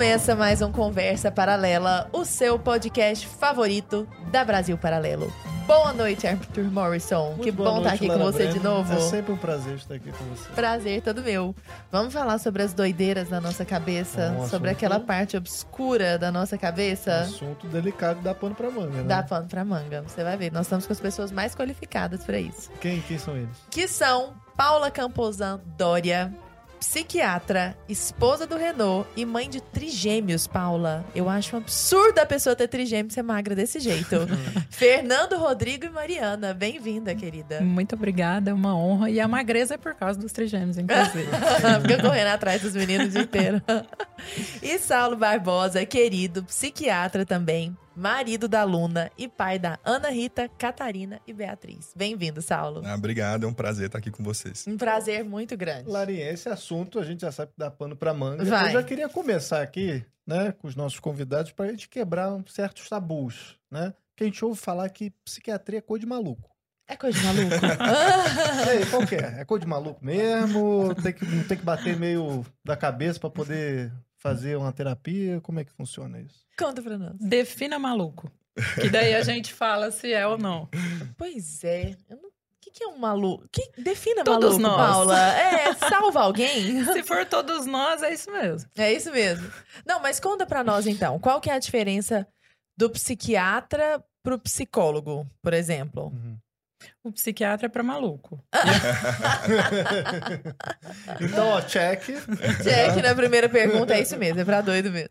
Começa mais um Conversa Paralela, o seu podcast favorito da Brasil Paralelo. Boa noite, Arthur Morrison. Muito que bom estar noite, aqui com Lara você de Brenner. novo. É sempre um prazer estar aqui com você. Prazer todo meu. Vamos falar sobre as doideiras da nossa cabeça, Um sobre aquela parte obscura da nossa cabeça. Assunto delicado dá pano pra manga, né? Dá pano pra manga, você vai ver. Nós estamos com as pessoas mais qualificadas pra isso. Quem, quem são eles? Que são Paula Camposan Dória, psiquiatra, esposa do Renault e mãe de trigêmeos, Paula. Eu acho um absurdo a pessoa ter trigêmeos ser magra desse jeito. Fernando, Rodrigo e Mariana, bem-vinda, querida. Muito obrigada, é uma honra. E a magreza é por causa dos trigêmeos, inclusive. Fica correndo atrás dos meninos o dia inteiro. e Saulo Barbosa, querido, psiquiatra também, marido da Luna e pai da Ana Rita, Catarina e Beatriz. Bem-vindo, Saulo. Ah, obrigado, é um prazer estar aqui com vocês. Um prazer muito grande. Larinha, esse assunto a gente já sabe que dá pano pra manga. Vai. Eu já queria começar aqui, né, com os nossos convidados pra gente quebrar um certos tabus, né? Que a gente ouve falar que psiquiatria é coisa de maluco. É coisa de maluco. Aí, qual que é? É coisa de maluco mesmo? Tem que, não tem que bater meio da cabeça pra poder fazer uma terapia? Como é que funciona isso? Conta pra nós. Defina maluco. Que daí a gente fala se é ou não. Pois é. Eu não... O que, que é um maluco? Que... Defina Todos maluco, nós. Paula. É, salva alguém? Se for todos nós, é isso mesmo. É isso mesmo. Não, mas conta pra nós então. Qual que é a diferença do psiquiatra pro psicólogo, por exemplo? O psiquiatra é pra maluco. Então, ó, check. Jack, na primeira pergunta, é isso mesmo, é pra doido mesmo.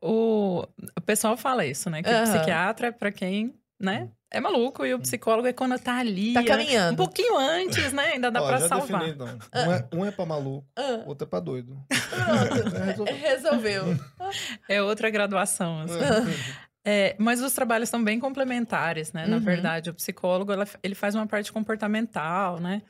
O, o pessoal fala isso, né? Que Aham. o psiquiatra é pra quem, né? É maluco. E o psicólogo é quando tá ali. Tá é, caminhando. Um pouquinho antes, né? Ainda dá Ó, pra já salvar. defini, então. Um é, um é pra maluco, Ah, outro é pra doido. pronto. É. Resolveu. É outra graduação. assim. É, mas os trabalhos são bem complementares, né? Na Uhum. verdade, o psicólogo ela- ele faz uma parte comportamental, né?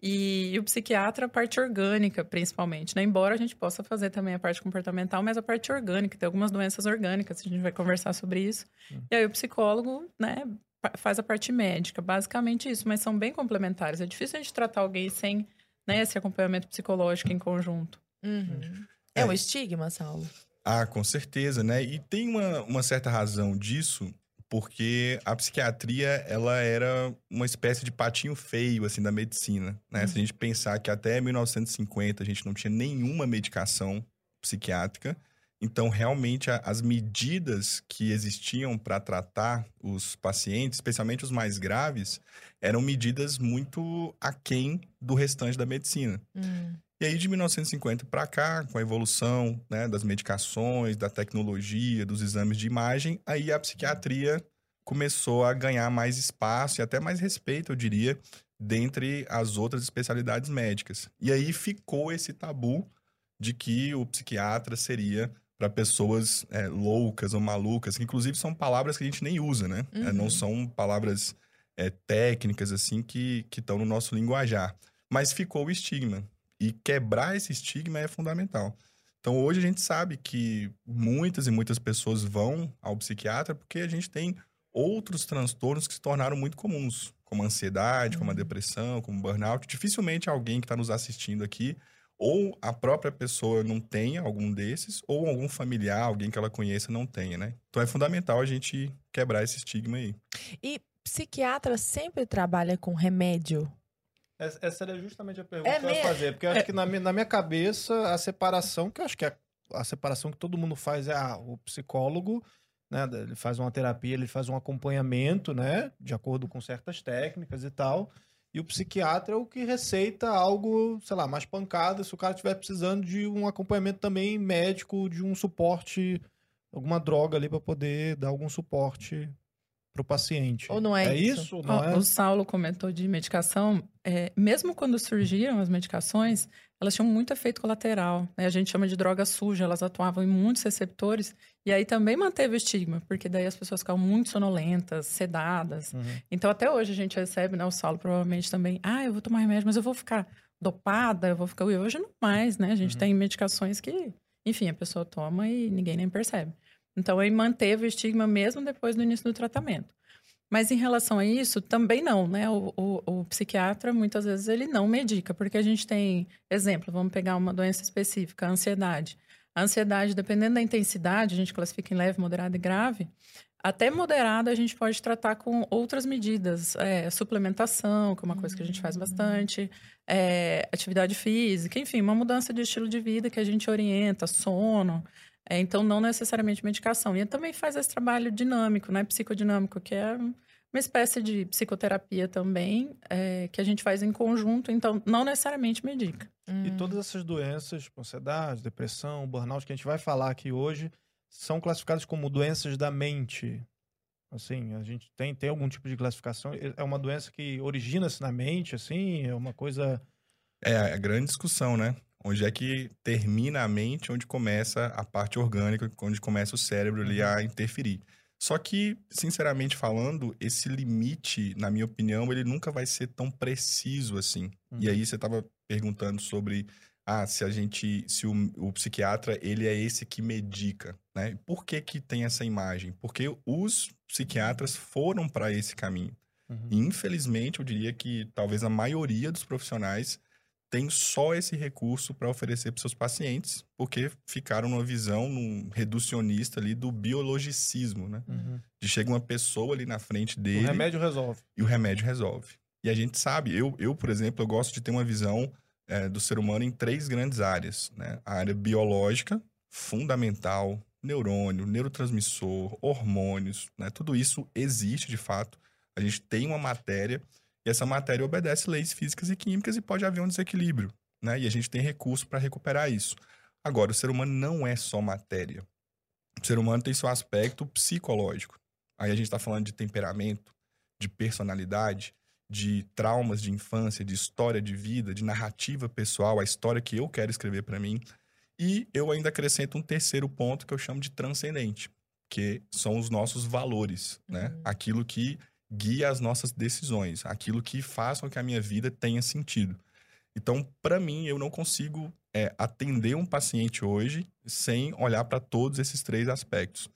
E, o psiquiatra a parte orgânica, principalmente, né? Embora a gente possa fazer também a parte comportamental, mas a parte orgânica, tem algumas doenças orgânicas, a gente vai conversar sobre isso. E aí o psicólogo, né, faz a parte médica, basicamente isso, mas são bem complementares. É difícil a gente tratar alguém sem né, esse acompanhamento psicológico em conjunto. Uhum. É um estigma, Saulo? Ah, com certeza, né? E tem uma, uma certa razão disso, porque a psiquiatria, ela era uma espécie de patinho feio, assim, da medicina, né? Se a gente pensar que até 1950 a gente não tinha nenhuma medicação psiquiátrica, então realmente a- as medidas que existiam para tratar os pacientes, especialmente os mais graves, eram medidas muito aquém do restante da medicina. Hum. E aí, de 1950 para cá, com a evolução né, das medicações, da tecnologia, dos exames de imagem, aí a psiquiatria começou a ganhar mais espaço e até mais respeito, eu diria, dentre as outras especialidades médicas. E aí ficou esse tabu de que o psiquiatra seria para pessoas é, loucas ou malucas, que inclusive são palavras que a gente nem usa, né? É, Uhum. não são palavras é, técnicas assim que estão no nosso linguajar. Mas ficou o estigma. E quebrar esse estigma é fundamental. Então, hoje a gente sabe que muitas e muitas pessoas vão ao psiquiatra porque a gente tem outros transtornos que se tornaram muito comuns, como a ansiedade, como a depressão, como o burnout. Dificilmente alguém que está nos assistindo aqui, ou a própria pessoa não tenha algum desses, ou algum familiar, alguém que ela conheça, não tenha, né? Então, é fundamental a gente quebrar esse estigma aí. E psiquiatra sempre trabalha com remédio? Essa era justamente a pergunta É que eu ia fazer. Porque eu acho que na minha, na minha cabeça, a separação, que eu acho que é a separação que todo mundo faz é ah, o psicólogo, né? Ele faz uma terapia, ele faz um acompanhamento, né? De acordo com certas técnicas e tal. E o psiquiatra é o que receita algo, sei lá, mais pancada, se o cara estiver precisando de um acompanhamento também médico, de um suporte, alguma droga ali para poder dar algum suporte pro paciente. Ou não é isso? isso? Não Ó, é? O Saulo comentou de medicação. é, mesmo quando surgiram as medicações, elas tinham muito efeito colateral. né? A gente chama de droga suja. Elas atuavam em muitos receptores. E aí também manteve o estigma, porque daí as pessoas ficavam muito sonolentas, sedadas. Uhum. Então até hoje a gente recebe, né? O Saulo provavelmente também. Ah, eu vou tomar remédio, mas eu vou ficar dopada, eu vou ficar. E hoje não mais, né? A gente Uhum. tem medicações que, enfim, a pessoa toma e ninguém nem percebe. Então aí manteve o estigma mesmo depois do início do tratamento. Mas em relação a isso, também não, né? O, o- o psiquiatra, muitas vezes, ele não medica, porque a gente tem, exemplo, vamos pegar uma doença específica, a ansiedade. A ansiedade, dependendo da intensidade, a gente classifica em leve, moderada e grave. Até moderada a gente pode tratar com outras medidas, é, suplementação, que é uma coisa que a gente faz bastante, é, atividade física, enfim, uma mudança de estilo de vida que a gente orienta, sono. É, então, não necessariamente medicação. E também faz esse trabalho dinâmico, né, psicodinâmico, que é uma espécie de psicoterapia também, é, que a gente faz em conjunto, então não necessariamente medica. E todas essas doenças, tipo, ansiedade, depressão, burnout, que a gente vai falar aqui hoje, são classificadas como doenças da mente. Assim, a gente tem, tem algum tipo de classificação? É uma doença que origina-se na mente, assim? É uma coisa... É a grande discussão, né? Onde é que termina a mente, onde começa a parte orgânica, onde começa o cérebro ali a interferir. Só que, sinceramente falando, esse limite, na minha opinião, ele nunca vai ser tão preciso assim. E Uhum. aí você estava perguntando sobre ah, se a gente, se o, o psiquiatra, ele é esse que medica, né? Por que que tem essa imagem? Porque os psiquiatras foram para esse caminho. Uhum. E, infelizmente, eu diria que talvez a maioria dos profissionais tem só esse recurso para oferecer para seus pacientes, porque ficaram numa visão num reducionista ali do biologicismo, né? Uhum. De chega uma pessoa ali na frente O dele remédio resolve. e o remédio resolve. E a gente sabe, eu, eu por exemplo, eu gosto de ter uma visão eh, do ser humano em três grandes áreas, né? A área biológica, fundamental, neurônio, neurotransmissor, hormônios, né? Tudo isso existe de fato. A gente tem uma matéria e essa matéria obedece leis físicas e químicas e pode haver um desequilíbrio, né? E a gente tem recurso para recuperar isso. Agora, o ser humano não é só matéria. O ser humano tem seu aspecto psicológico. Aí a gente está falando de temperamento, de personalidade, de traumas de infância, de história de vida, de narrativa pessoal, a história que eu quero escrever para mim. E eu ainda acrescento um terceiro ponto que eu chamo de transcendente, que são os nossos valores, né? Uhum. Aquilo que guia as nossas decisões, aquilo que faz com que a minha vida tenha sentido. Então, para mim, eu não consigo é, atender um paciente hoje sem olhar para todos esses três aspectos.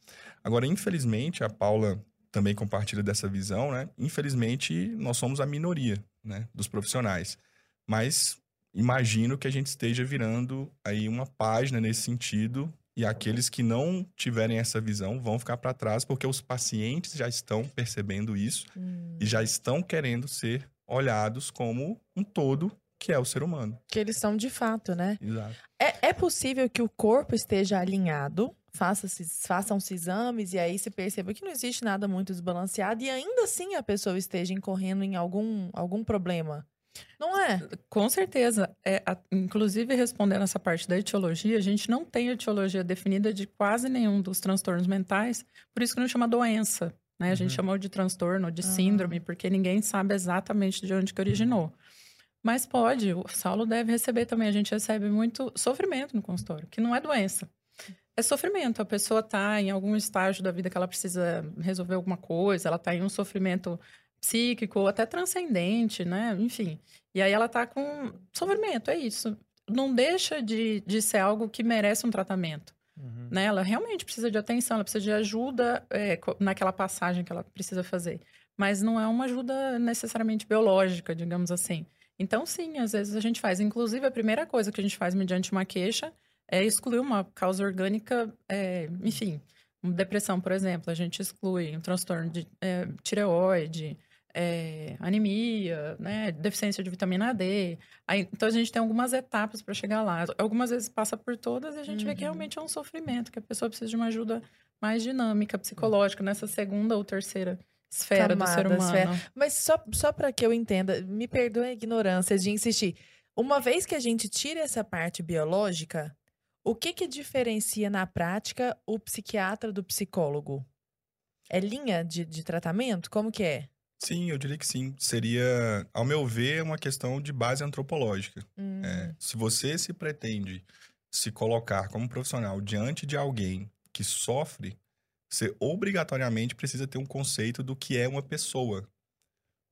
Agora, infelizmente, a Paula também compartilha dessa visão, né? Infelizmente, nós somos a minoria, né, dos profissionais. Mas imagino que a gente esteja virando aí uma página nesse sentido e aqueles que não tiverem essa visão vão ficar para trás porque os pacientes já estão percebendo isso Hum. e já estão querendo ser olhados como um todo que é o ser humano. Que eles são de fato, né? Exato. É, é possível que o corpo esteja alinhado, faça-se- façam-se exames e aí se perceba que não existe nada muito desbalanceado e ainda assim a pessoa esteja incorrendo em algum, algum problema. Não é? Com certeza. É, a- inclusive, respondendo essa parte da etiologia, a gente não tem etiologia definida de quase nenhum dos transtornos mentais, por isso que não chama doença. Né? A gente Uhum. chamou de transtorno, de Ah. síndrome, porque ninguém sabe exatamente de onde que originou. Mas pode, o Saulo deve receber também. A gente recebe muito sofrimento no consultório, que não é doença. É sofrimento. A pessoa está em algum estágio da vida que ela precisa resolver alguma coisa, ela está em um sofrimento psíquico ou até transcendente, né? Enfim. E aí ela tá com sofrimento, é isso. Não deixa de, de ser algo que merece um tratamento, Uhum. né? Ela realmente precisa de atenção, ela precisa de ajuda é, naquela passagem que ela precisa fazer. Mas não é uma ajuda necessariamente biológica, digamos assim. Então, sim, às vezes a gente faz. Inclusive, a primeira coisa que a gente faz mediante uma queixa é excluir uma causa orgânica, é, enfim, depressão, por exemplo. A gente exclui um transtorno de é, tireoide, é, anemia, né, deficiência de vitamina D. Aí, então, a gente tem algumas etapas para chegar lá. Algumas vezes passa por todas e a gente vê que Uhum. realmente é um sofrimento, que a pessoa precisa de uma ajuda mais dinâmica, psicológica, nessa segunda ou terceira esfera do ser Camada, humano. esfera. Mas só, só para que eu entenda, me perdoe a ignorância de insistir. Uma vez que a gente tira essa parte biológica, o que que diferencia na prática o psiquiatra do psicólogo? É linha de, de tratamento? Como que é? Sim, eu diria que sim. Seria, ao meu ver, uma questão de base antropológica. Hum, É, se você se pretende se colocar como profissional diante de alguém que sofre, você obrigatoriamente precisa ter um conceito do que é uma pessoa.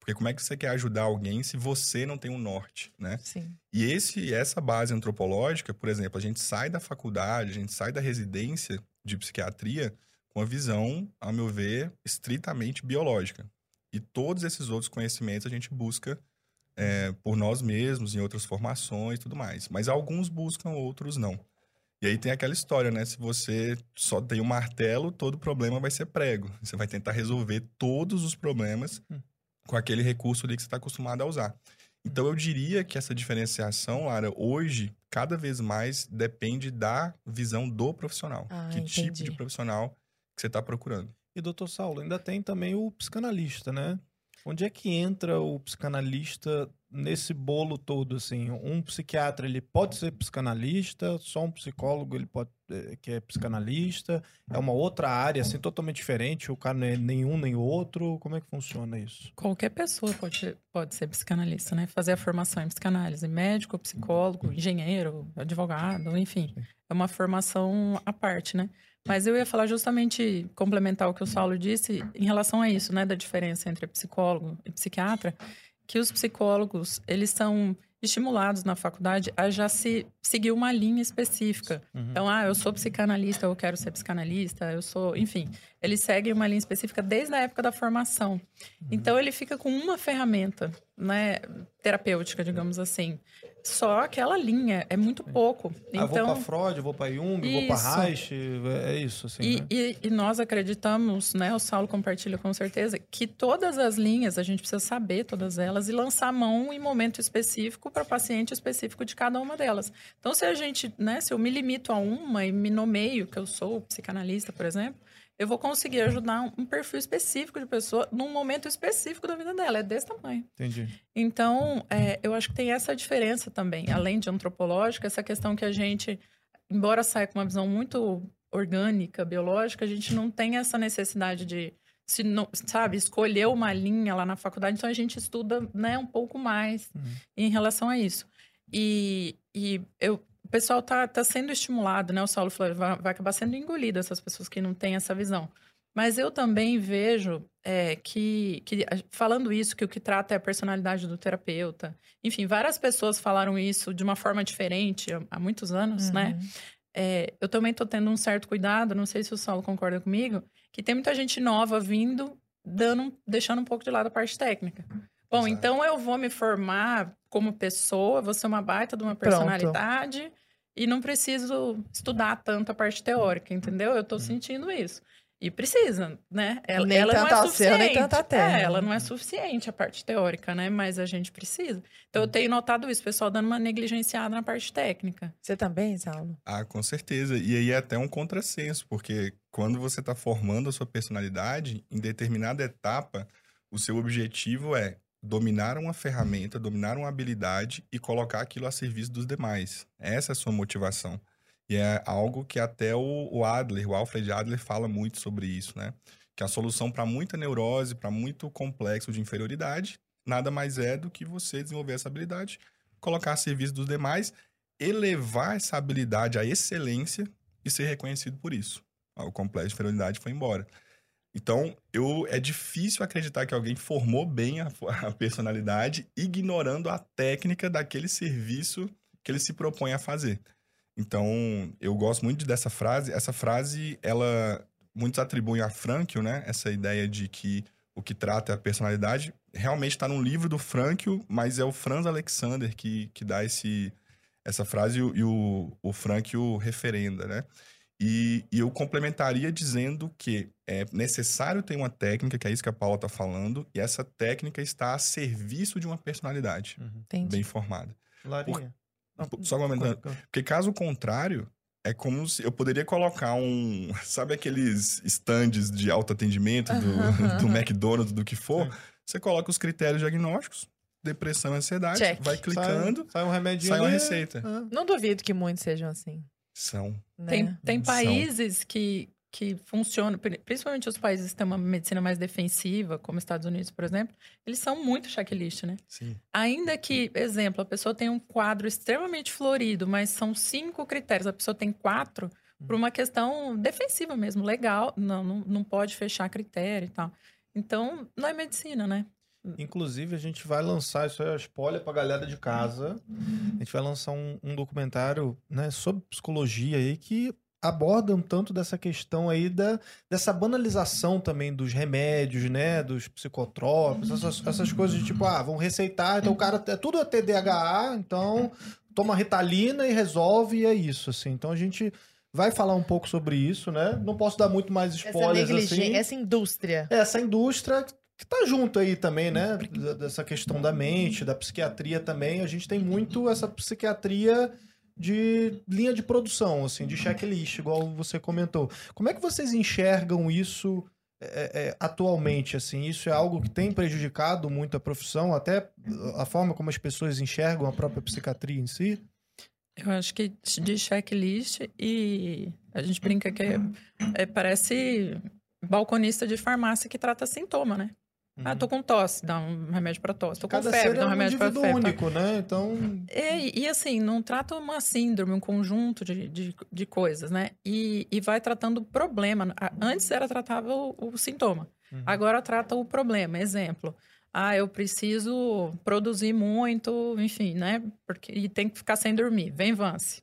Porque como é que você quer ajudar alguém se você não tem um norte, né? Sim. E esse, essa base antropológica, por exemplo, a gente sai da faculdade, a gente sai da residência de psiquiatria com a visão, ao meu ver, estritamente biológica. E todos esses outros conhecimentos a gente busca é, por nós mesmos, em outras formações e tudo mais. Mas alguns buscam, outros não. E aí tem aquela história, né? Se você só tem um martelo, todo problema vai ser prego. Você vai tentar resolver todos os problemas Hum. com aquele recurso ali que você está acostumado a usar. Então eu diria que essa diferenciação, Lara, hoje, cada vez mais depende da visão do profissional. Ah, que tipo entendi. de profissional que você está procurando. E, doutor Saulo, ainda tem também o psicanalista, né? Onde é que entra o psicanalista nesse bolo todo, assim? Um psiquiatra, ele pode ser psicanalista, só um psicólogo, ele pode eh, que é psicanalista, é uma outra área, assim, totalmente diferente, o cara não é nenhum nem outro, como é que funciona isso? Qualquer pessoa pode, ser- pode ser psicanalista, né? Fazer a formação em psicanálise. Médico, psicólogo, engenheiro, advogado, enfim. É uma formação à parte, né? Mas eu ia falar justamente, complementar o que o Saulo disse, em relação a isso, né? Da diferença entre psicólogo e psiquiatra, que os psicólogos, eles são estimulados na faculdade a já se seguir uma linha específica. Uhum. Então, ah, eu sou psicanalista, eu quero ser psicanalista, eu sou, enfim, ele segue uma linha específica desde a época da formação. Então ele fica com uma ferramenta, né, terapêutica, digamos assim. Só aquela linha, é muito pouco. Ah, vou Então, pra Freud, vou pra Jung, vou pra Isso. Reich, é isso, assim, e, né? e- e nós acreditamos, né? O Saulo compartilha com certeza, que todas as linhas, a gente precisa saber todas elas e lançar mão em momento específico para paciente específico de cada uma delas. Então, se a gente, né? Se eu me limito a uma e me nomeio que eu sou psicanalista, por exemplo, eu vou conseguir ajudar um- perfil específico de pessoa num momento específico da vida dela. É desse tamanho. Entendi. Então, é, eu acho que tem essa diferença também, além de antropológica, essa questão que a gente, embora saia com uma visão muito orgânica, biológica, a gente não tem essa necessidade de, se não, sabe, escolher uma linha lá na faculdade, então a gente estuda né, um pouco mais Uhum. em relação a isso. E, e eu, pessoal tá, tá sendo estimulado, né? O Saulo falou, vai, vai acabar sendo engolido essas pessoas que não têm essa visão. Mas eu também vejo é, que, que, falando isso, que o que trata é a personalidade do terapeuta. Enfim, várias pessoas falaram isso de uma forma diferente há, muitos anos, né? Uhum. É, eu também tô tendo um certo cuidado, não sei se o Saulo concorda comigo, que tem muita gente nova vindo, dando, deixando um pouco de lado a parte técnica. Bom, Exato. então eu vou me formar como pessoa, vou ser uma baita de uma Pronto. E não preciso estudar tanto a parte teórica, entendeu? Eu Uhum. tô sentindo isso. E precisa, né? Ela, Nem ela não tanto é ao céu, nem suficiente. tanto terra. É, ela não é suficiente a parte teórica, né? Mas a gente precisa. Então eu tenho notado isso, o pessoal dando uma negligenciada na parte técnica. Você também, Saulo? Ah, com certeza. E aí é até um contrassenso, porque quando você está formando a sua personalidade, em determinada etapa, o seu objetivo é dominar uma ferramenta, dominar uma habilidade e colocar aquilo a serviço dos demais. Essa é a sua motivação. E é algo que até o, Adler, o Alfred Adler, fala muito sobre isso, né? Que a solução para muita neurose, para muito complexo de inferioridade, nada mais é do que você desenvolver essa habilidade, colocar a serviço dos demais elevar essa habilidade à excelência e ser reconhecido por isso. O complexo de inferioridade foi embora. Então, eu, é difícil acreditar que alguém formou bem a, a personalidade ignorando a técnica daquele serviço que ele se propõe a fazer. Então, eu gosto muito dessa frase. Essa frase, ela muitos atribuem a Frankl, né? Essa ideia de que o que trata é a personalidade. Realmente está num livro do Frankl, mas é o Franz Alexander que, que dá esse, essa frase e o, o, o Frankl referenda, né? E, e eu complementaria dizendo que é necessário ter uma técnica, que é isso que a Paula está falando, e essa técnica está a serviço de uma personalidade Entendi. bem formada. Larinha. Não, Só comentando, porque caso contrário, é como se eu poderia colocar um. Sabe aqueles stands de autoatendimento do, do McDonald's, do que for? Sim. Você coloca os critérios diagnósticos, depressão e ansiedade, Check. vai clicando, Sai, sai um remedinho sai uma receita. Não duvido que muitos sejam assim. São. Né? Tem, tem São. países que, que funcionam, pri- principalmente os países que têm uma medicina mais defensiva, como Estados Unidos, por exemplo, eles são muito checklist, né? Sim. Ainda que, exemplo, a pessoa tem um quadro extremamente florido, mas são cinco critérios, a pessoa tem quatro, por uma questão defensiva mesmo, legal, não, não, não pode fechar critério e tal. Então, não é medicina, né? Inclusive, a gente vai lançar, isso é spoiler pra galera de casa. A gente vai lançar um, um documentário né, sobre psicologia aí que aborda um tanto dessa questão aí da, dessa banalização também dos remédios, né? Dos psicotrópicos, essas, essas coisas de tipo, ah, vão receitar, então o cara é tudo é TDAH, então toma ritalina e resolve e é isso, assim. Então a gente vai falar um pouco sobre isso, né? Não posso dar muito mais Essa spoilers negligência, assim. essa indústria. Essa indústria que tá junto aí também, né? Dessa questão da mente, da psiquiatria também. A gente tem muito essa psiquiatria de linha de produção, assim, de checklist, igual você comentou. Como é que vocês enxergam isso é, é, atualmente, assim? Isso é algo que tem prejudicado muito a profissão, até a forma como as pessoas enxergam a própria psiquiatria em si? Eu acho que de checklist e a gente brinca que é, é, parece balconista de farmácia que trata sintoma, né? Ah, tô com tosse, dá um remédio para tosse. Tô com Cada febre, ser dá é um um remédio para febre. único, né? Então, E, e, assim, não trata uma síndrome, um conjunto de, de, de coisas, né? E, e vai tratando o problema. Antes era tratava o, o sintoma, Uhum. agora trata o problema. Exemplo, ah, eu preciso produzir muito, enfim, né? Porque, e tem que ficar sem dormir. Vem Vance.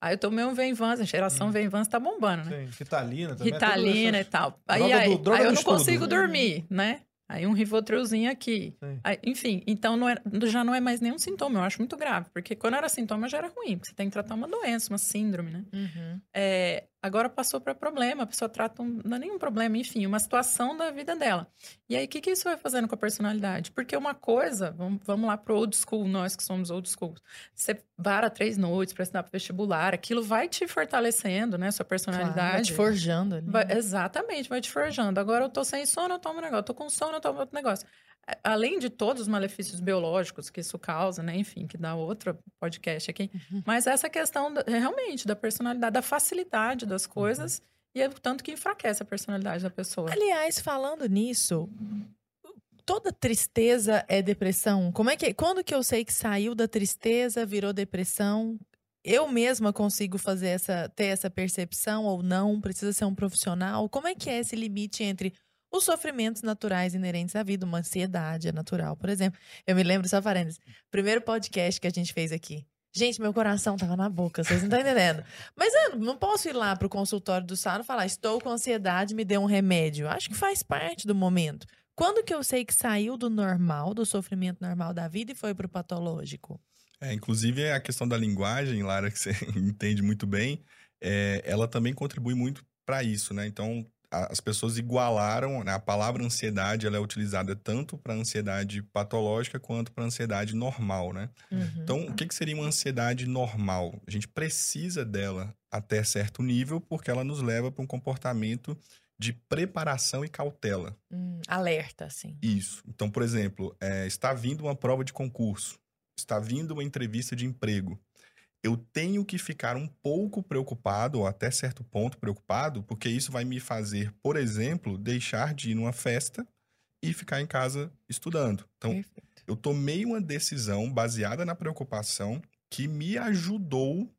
Aí eu tomei um Venvance, a geração Hum. Venvance tá bombando, né? sim, Ritalina também. Ritalina e todas tal. Aí, Droga aí, do- droga aí eu não consigo dormir, né? Aí um Rivotrilzinho aqui. Aí, enfim, então não é- já não é mais nenhum sintoma. Eu acho muito grave. Porque quando era sintoma já era ruim. Porque você tem que tratar uma doença, uma síndrome, né? Uhum. É, agora passou para problema. A pessoa trata, um, não é nenhum problema, enfim, uma situação da vida dela. E aí, o que, que isso vai fazendo com a personalidade? Porque uma coisa, vamos, vamos lá pro old school, nós que somos old school. Você vara três noites para estudar para vestibular, aquilo vai te fortalecendo, né? Sua Claro, vai personalidade. te forjando ali. Vai- né? exatamente, vai te forjando. Agora eu tô sem sono, eu tomo um negócio. Tô com sono, eu tomo outro negócio. Além de todos os malefícios biológicos que isso causa, né? Enfim, que dá outro podcast aqui. Uhum. Mas essa questão da- realmente da personalidade, da facilidade das coisas e é o tanto que enfraquece a personalidade da pessoa. Aliás, falando nisso, toda tristeza é depressão? Como é que quando que eu sei que saiu da tristeza, virou depressão? Eu mesma consigo fazer essa ter essa percepção ou não? Precisa ser um profissional? Como é que é esse limite entre os sofrimentos naturais inerentes à vida, uma ansiedade é natural, por exemplo. Eu me lembro, só parênteses, primeiro podcast que a gente fez aqui. Gente, meu coração tava na boca, vocês não estão entendendo. Mas eu não posso ir lá pro consultório do Saro falar, estou com ansiedade, me dê um remédio. Acho que faz parte do momento. Quando que eu sei que saiu do normal, do sofrimento normal da vida e foi pro patológico? É, inclusive, a questão da linguagem, Lara, que você entende muito bem, é, ela também contribui muito para isso, né? Então, as pessoas igualaram, né? a palavra ansiedade, ela é utilizada tanto para ansiedade patológica quanto para ansiedade normal, né? Uhum. Então, o que, que seria uma ansiedade normal? A gente precisa dela até certo nível, porque ela nos leva para um comportamento de preparação e cautela. Hum, alerta, assim. Isso. Então, por exemplo, é, está vindo uma prova de concurso, está vindo uma entrevista de emprego. Eu tenho que ficar um pouco preocupado, ou até certo ponto preocupado, porque isso vai me fazer, por exemplo, deixar de ir numa festa e ficar em casa estudando. Então, Perfeito. eu tomei uma decisão baseada na preocupação que me ajudou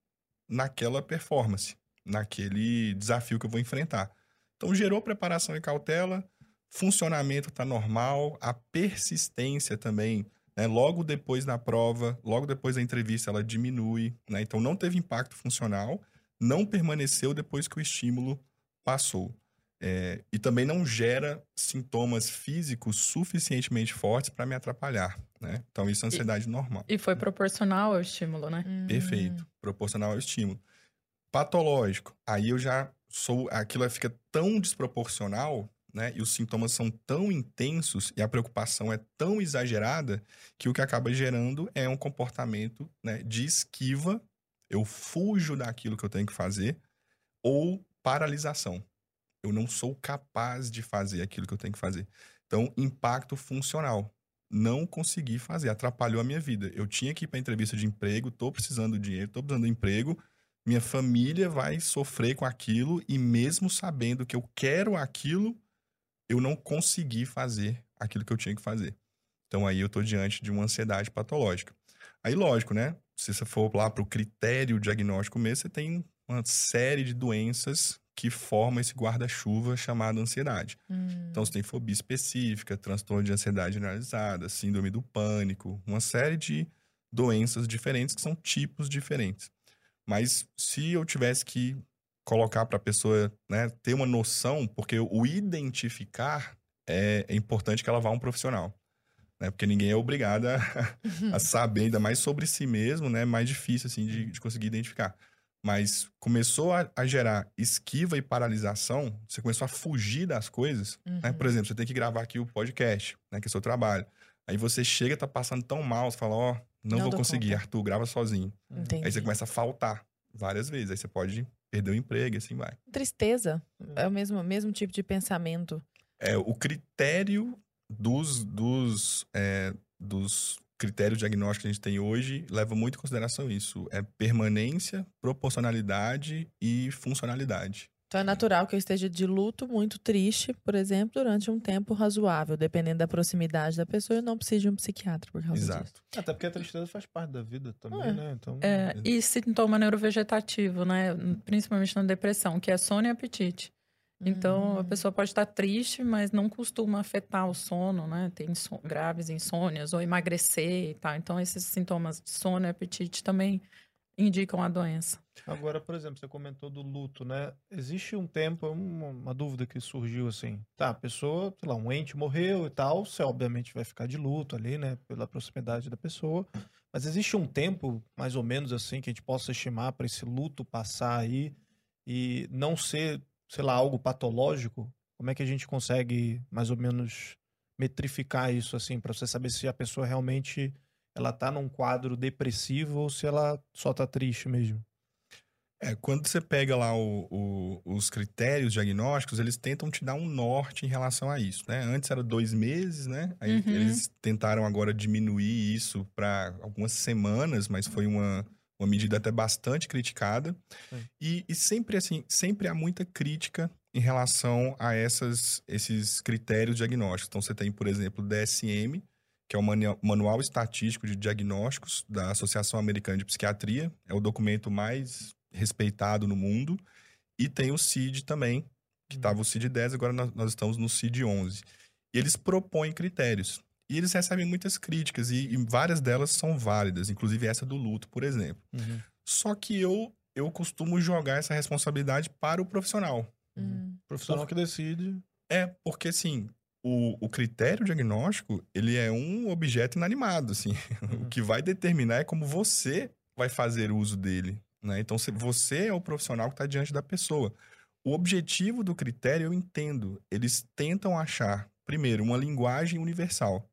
naquela performance, naquele desafio que eu vou enfrentar. Então, gerou preparação e cautela, funcionamento está normal, a persistência também, né? Logo depois da prova, logo depois da entrevista, ela diminui, né? Então, não teve impacto funcional, não permaneceu depois que o estímulo passou. É, e também não gera sintomas físicos suficientemente fortes para me atrapalhar, né? Então, isso é ansiedade normal. E foi proporcional ao estímulo, né? Hum. Perfeito. Proporcional ao estímulo. Patológico. Aí eu já sou. Aquilo fica tão desproporcional, né? E os sintomas são tão intensos e a preocupação é tão exagerada que o que acaba gerando é um comportamento né, de esquiva. Eu fujo daquilo que eu tenho que fazer, ou paralisação. Eu não sou capaz de fazer aquilo que eu tenho que fazer. Então, impacto funcional não consegui fazer, atrapalhou a minha vida. Eu tinha que ir para entrevista de emprego, tô precisando de dinheiro, tô precisando de emprego, minha família vai sofrer com aquilo e mesmo sabendo que eu quero aquilo, eu não consegui fazer aquilo que eu tinha que fazer. Então aí eu tô diante de uma ansiedade patológica. Aí lógico, né? Se você for lá para o critério diagnóstico mesmo, você tem uma série de doenças que formam esse guarda-chuva chamado ansiedade. Hum. Então, você tem fobia específica, transtorno de ansiedade generalizada, síndrome do pânico, uma série de doenças diferentes que são tipos diferentes. Mas se eu tivesse que colocar para a pessoa né, ter uma noção, porque o identificar é, é importante que ela vá a um profissional. né? Porque ninguém é obrigado a, a saber ainda mais sobre si mesmo, né? Mais difícil, assim, de, de conseguir identificar. Mas começou a, a, gerar esquiva e paralisação, você começou a fugir das coisas, Uhum. né? Por exemplo, você tem que gravar aqui o podcast, né? Que é o seu trabalho. Aí você chega, tá passando tão mal, você fala, ó, não, Não vou conseguir, conta. Arthur, grava sozinho. Entendi. Aí você começa a faltar várias vezes. Aí você pode perder o emprego e assim vai. Tristeza. É o mesmo, mesmo tipo de pensamento. É, o critério dos, dos, é, dos critérios diagnósticos que a gente tem hoje leva muito em consideração isso. É permanência, proporcionalidade e funcionalidade. Então é natural que eu esteja de luto, muito triste, por exemplo, durante um tempo razoável, dependendo da proximidade da pessoa, eu não preciso de um psiquiatra por causa disso. Exato. Até porque a tristeza faz parte da vida também, É. né? Então, É, e sintoma neurovegetativo, né? Principalmente na depressão, que é sono e apetite. Então, a Hum. pessoa pode estar triste, mas não costuma afetar o sono, né? Tem graves insônias ou emagrecer e tal. Então, esses sintomas de sono e apetite também indicam a doença. Agora, por exemplo, você comentou do luto, né? Existe um tempo, uma, uma dúvida que surgiu assim. Tá, a pessoa, sei lá, um ente morreu e tal, você obviamente vai ficar de luto ali, né? Pela proximidade da pessoa. Mas existe um tempo, mais ou menos assim, que a gente possa estimar para esse luto passar aí e não ser, sei lá, algo patológico? Como é que a gente consegue, mais ou menos, metrificar isso assim, para você saber se a pessoa realmente ela tá num quadro depressivo ou se ela só tá triste mesmo? É, quando você pega lá o- o- os critérios diagnósticos, eles tentam te dar um norte em relação a isso, né? Antes era dois meses, né? Aí Uhum. eles tentaram agora diminuir isso para algumas semanas, mas foi uma, uma medida até bastante criticada. E, e sempre assim, sempre há muita crítica em relação a essas, esses critérios diagnósticos. Então você tem, por exemplo, o DSM, que é o Manu- Manual Estatístico de Diagnósticos da Associação Americana de Psiquiatria, é o documento mais respeitado no mundo. E tem o CID também, que estava o CID 10, agora nós, estamos no CID 11. E eles propõem critérios. E eles recebem muitas críticas, e, e várias delas são válidas, inclusive essa do luto, por exemplo. Só que eu, eu costumo jogar essa responsabilidade para o profissional. Hum. Profissional que decide. É, porque assim, o, o critério diagnóstico, ele é um objeto inanimado, assim. O que vai determinar é como você vai fazer uso dele, né? Então, você é o profissional que está diante da pessoa. O objetivo do critério, eu entendo, eles tentam achar, primeiro, uma linguagem universal.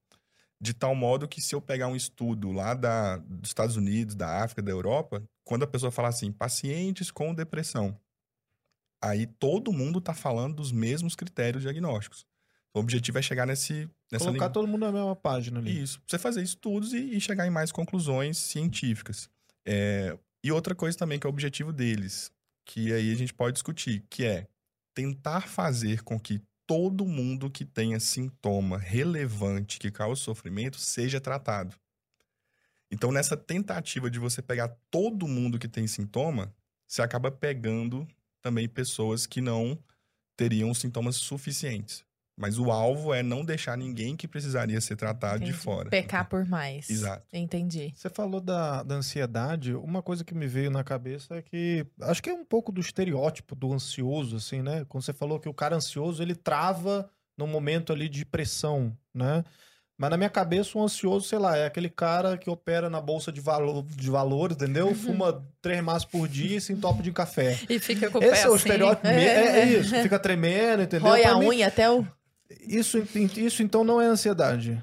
De tal modo que se eu pegar um estudo lá da, dos Estados Unidos, da África, da Europa, quando a pessoa fala assim, pacientes com depressão, aí todo mundo está falando dos mesmos critérios diagnósticos. O objetivo é chegar nesse, nessa Colocar lingu- todo mundo na mesma página ali. isso. Você fazer estudos e, e chegar em mais conclusões científicas. É, e outra coisa também que é o objetivo deles, que aí a gente pode discutir, que é tentar fazer com que todo mundo que tenha sintoma relevante que cause sofrimento seja tratado. Então, nessa tentativa de você pegar todo mundo que tem sintoma, você acaba pegando também pessoas que não teriam sintomas suficientes. Mas o alvo é não deixar ninguém que precisaria ser tratado de Entendi. fora. Pecar por mais. Exato. Entendi. Você falou da, da ansiedade. Uma coisa que me veio na cabeça é que acho que é um pouco do estereótipo do ansioso, assim, né? Quando você falou que o cara ansioso ele trava num momento ali de pressão, né? Mas na minha cabeça, o ansioso, sei lá, é aquele cara que opera na bolsa de, valo de valores, entendeu? Fuma três maços por dia e se entope de café. E fica com o Esse pé é o assim. estereótipo. me- É, é isso, fica tremendo, entendeu? Rói Pra a mim, unha até o. isso, isso então não é ansiedade.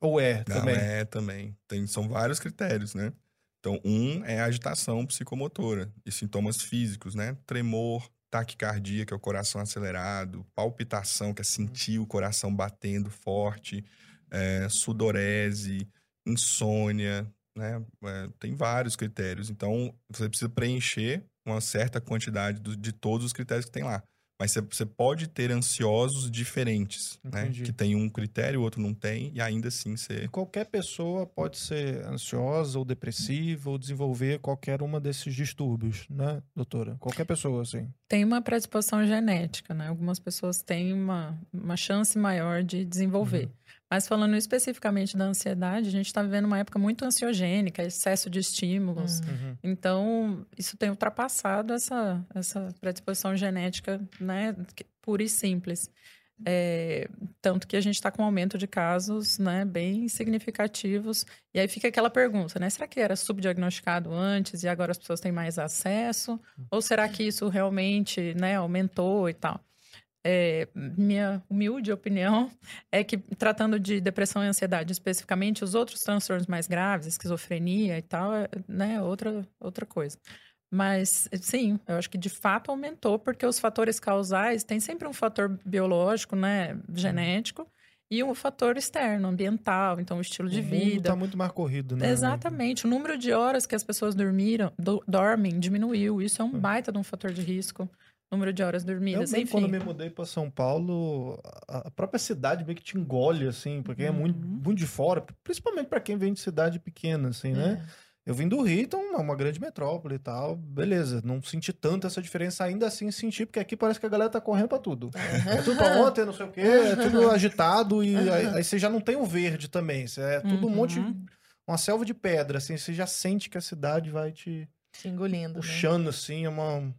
Ou é Não, também? é também. Tem, são vários critérios, né? Então, um é agitação psicomotora e sintomas físicos, né? Tremor, taquicardia, que é o coração acelerado, palpitação, que é sentir o coração batendo forte, é, sudorese, insônia, né? É, tem vários critérios. Então, você precisa preencher uma certa quantidade do- de todos os critérios que tem lá. Mas você- pode ter ansiosos diferentes, né? Entendi. Que tem um critério, o outro não tem, e ainda assim E você... qualquer pessoa pode ser ansiosa ou depressiva ou desenvolver qualquer uma desses distúrbios, né, doutora? Qualquer pessoa, assim. Tem uma predisposição genética, né? Algumas pessoas têm uma, uma chance maior de desenvolver. Uhum. Mas falando especificamente da ansiedade, a gente está vivendo uma época muito ansiogênica, excesso de estímulos. Hum. Então, isso tem ultrapassado essa, essa predisposição genética, né, pura e simples. É, tanto que a gente está com um aumento de casos né, bem significativos. E aí fica aquela pergunta, né? Será que era subdiagnosticado antes e agora as pessoas têm mais acesso? Ou será que isso realmente né, aumentou e tal? É, minha humilde opinião é que, tratando de depressão e ansiedade especificamente, os outros transtornos mais graves, esquizofrenia e tal, é né, outra, outra coisa. Mas, sim, eu acho que de fato aumentou, porque os fatores causais têm sempre um fator biológico, né, genético, e um fator externo, ambiental, então o estilo de o vida. Mundo tá muito mais corrido, né? Exatamente. O número de horas que as pessoas dormiram, do, dormem diminuiu. Isso é um baita de um fator de risco. Número de horas dormidas, eu enfim. quando me mudei para São Paulo, a própria cidade meio que te engole, assim, porque é muito, Uhum. muito de fora, principalmente para quem vem de cidade pequena, assim, né? É. Eu vim do Rio, então é uma grande metrópole e tal, beleza. Não senti tanto essa diferença, ainda assim senti, porque aqui parece que a galera tá correndo pra tudo. É tudo pra ontem, não sei o quê, é tudo agitado, e aí, aí você já não tem o verde também. É tudo um monte, Uhum. uma selva de pedra, assim, você já sente que a cidade vai te Te engolindo. né? puxando, assim, é uma...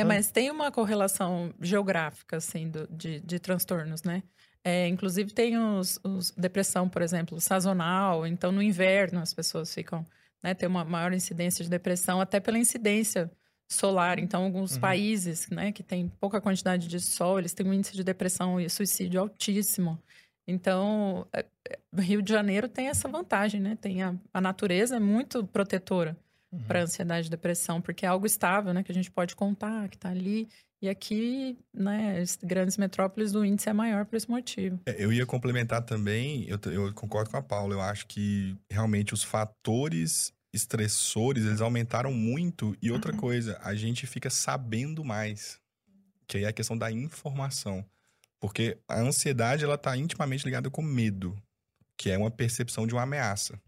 É, mas tem uma correlação geográfica, assim, do- de, de transtornos, né? É, inclusive tem os, os- depressão, por exemplo, sazonal. Então, no inverno as pessoas ficam, né? Tem uma maior incidência de depressão, até pela incidência solar. Então, alguns Uhum. países, né? Que tem pouca quantidade de sol, eles têm um índice de depressão e suicídio altíssimo. Então, é- é, Rio de Janeiro tem essa vantagem, né? Tem a, a natureza é muito protetora Uhum. para ansiedade e depressão, porque é algo estável, né? Que a gente pode contar, que está ali. E aqui, né, as grandes metrópoles, o índice é maior por esse motivo. É, Eu ia complementar também, eu, eu concordo com a Paula, eu acho que realmente os fatores estressores, eles aumentaram muito. E outra coisa, a gente fica sabendo mais, que aí é a questão da informação. Porque a ansiedade, ela tá intimamente ligada com medo, que é uma percepção de uma ameaça.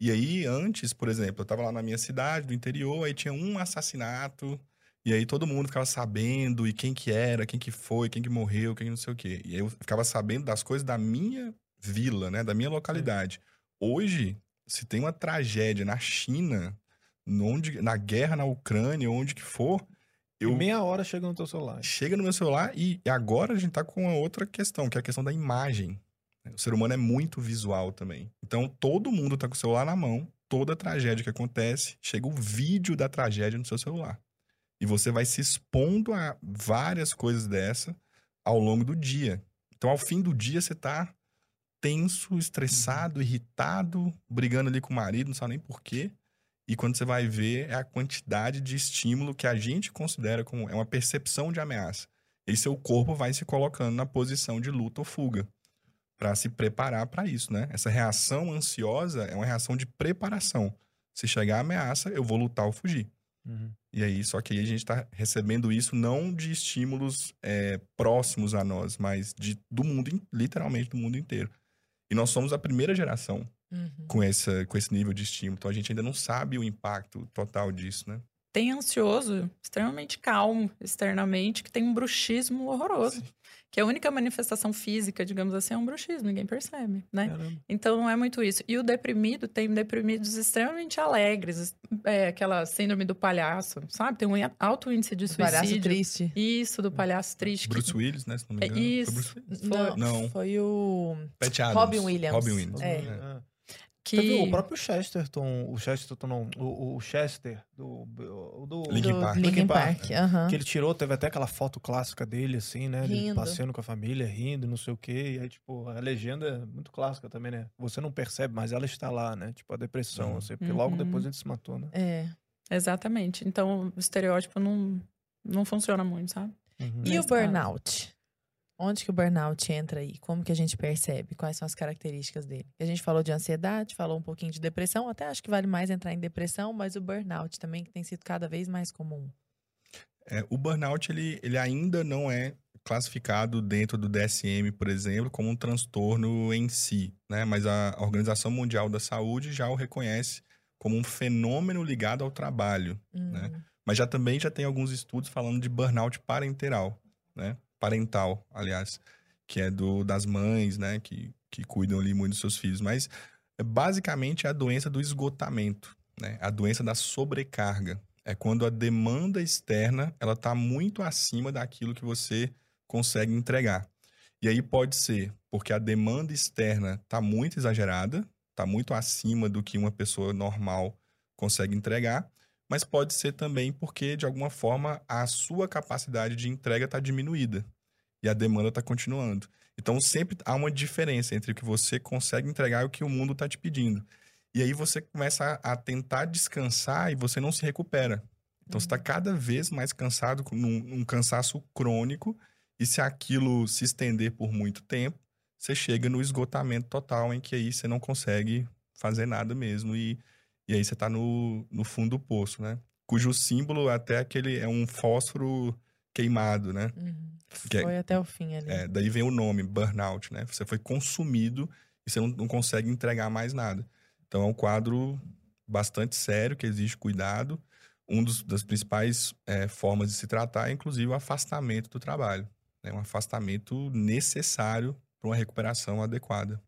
E aí, antes, por exemplo, eu tava lá na minha cidade, do interior, aí tinha um assassinato, e aí todo mundo ficava sabendo, e quem que era, quem que foi, quem que morreu, quem não sei o quê. E aí eu ficava sabendo das coisas da minha vila, né, da minha localidade. Hoje, se tem uma tragédia na China, onde, na guerra na Ucrânia, onde que for, Eu... eu Meia hora chega no teu celular. chega no meu celular e agora a gente tá com uma outra questão, que é a questão da imagem. O ser humano é muito visual também. Então, todo mundo tá com o celular na mão, toda tragédia que acontece, chega o vídeo da tragédia no seu celular. E você vai se expondo a várias coisas dessa ao longo do dia. Então, ao fim do dia, você tá tenso, estressado, irritado, brigando ali com o marido, não sabe nem por quê. E quando você vai ver, é a quantidade de estímulo que a gente considera como é uma percepção de ameaça. E seu corpo vai se colocando na posição de luta ou fuga para se preparar para isso, né? Essa reação ansiosa é uma reação de preparação. Se chegar a ameaça, eu vou lutar ou fugir. Uhum. E aí, só que aí a gente está recebendo isso não de estímulos é, próximos a nós, mas de, do mundo, literalmente do mundo inteiro. E nós somos a primeira geração Uhum. com, essa, com esse nível de estímulo. Então a gente ainda não sabe o impacto total disso, né? Tem ansioso, extremamente calmo externamente, que tem um bruxismo horroroso. Que a única manifestação física, digamos assim, é um bruxismo, ninguém percebe, né? Caramba. Então não é muito isso. E o deprimido tem deprimidos extremamente alegres, é, aquela síndrome do palhaço, sabe? Tem um alto índice de O palhaço suicídio. triste. Isso, do palhaço triste. que- Bruce Willis, né? Se não me É engano. Foi isso. Bruce Willis? Não, Não. foi o Pat Adams. Robin Williams. Robin Williams. É. né? Que... Teve o próprio Chesterton, o Chesterton não, o, o Chester, do, do Linkin Park. Linkin Linkin Park. Park. aham. que ele tirou, teve até aquela foto clássica dele, assim, né? Ele Rindo. passeando com a família, rindo, não sei o quê. E aí, tipo, a legenda é muito clássica também, né? Você não percebe, mas ela está lá, né? Tipo, a depressão, Uhum. assim, porque logo Uhum. depois ele se matou, né? É. Exatamente. Então, o estereótipo não, não funciona muito, sabe? Uhum. E o burnout? Onde que o burnout entra aí? Como que a gente percebe? Quais são as características dele? A gente falou de ansiedade, falou um pouquinho de depressão, até acho que vale mais entrar em depressão, mas o burnout também que tem sido cada vez mais comum. É, o burnout, ele, ele ainda não é classificado dentro do DSM, por exemplo, como um transtorno em si, né? Mas a Organização Mundial da Saúde já o reconhece como um fenômeno ligado ao trabalho. Né? Hum, Mas já também já tem alguns estudos falando de burnout parenteral, né? Parental, aliás, que é do das mães, né? Que, que cuidam ali muito dos seus filhos. Mas é basicamente a doença do esgotamento, né? A doença da sobrecarga. É quando a demanda externa ela está muito acima daquilo que você consegue entregar. E aí pode ser porque a demanda externa está muito exagerada, está muito acima do que uma pessoa normal consegue entregar, mas pode ser também porque, de alguma forma, a sua capacidade de entrega está diminuída e a demanda está continuando. Então, sempre há uma diferença entre o que você consegue entregar e o que o mundo está te pedindo. E aí você começa a, a, tentar descansar e você não se recupera. Então, você está cada vez mais cansado, num, num cansaço crônico, e se aquilo se estender por muito tempo, você chega no esgotamento total, em que aí você não consegue fazer nada mesmo. E, e aí você está no, no fundo do poço, né? Cujo símbolo até aquele é um fósforo queimado, né? Uhum. Que é- Foi até o fim ali. É, daí vem o nome, burnout, né? Você foi consumido e você não, não consegue entregar mais nada. Então é um quadro bastante sério, que exige cuidado. Um dos, das principais é, formas de se tratar é, inclusive, o afastamento do trabalho. É um afastamento necessário para uma recuperação adequada.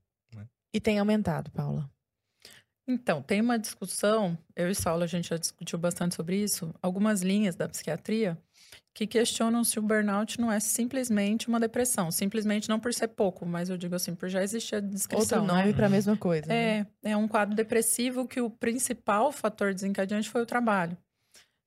E tem aumentado, Paula. Então, tem uma discussão, eu e Saulo, a gente já discutiu bastante sobre isso, algumas linhas da psiquiatria que questionam se o burnout não é simplesmente uma depressão. Simplesmente não por ser pouco, mas eu digo assim, por já existir a descrição. Outro nome né? para a mesma coisa. né? É, é um quadro depressivo que o principal fator desencadeante foi o trabalho.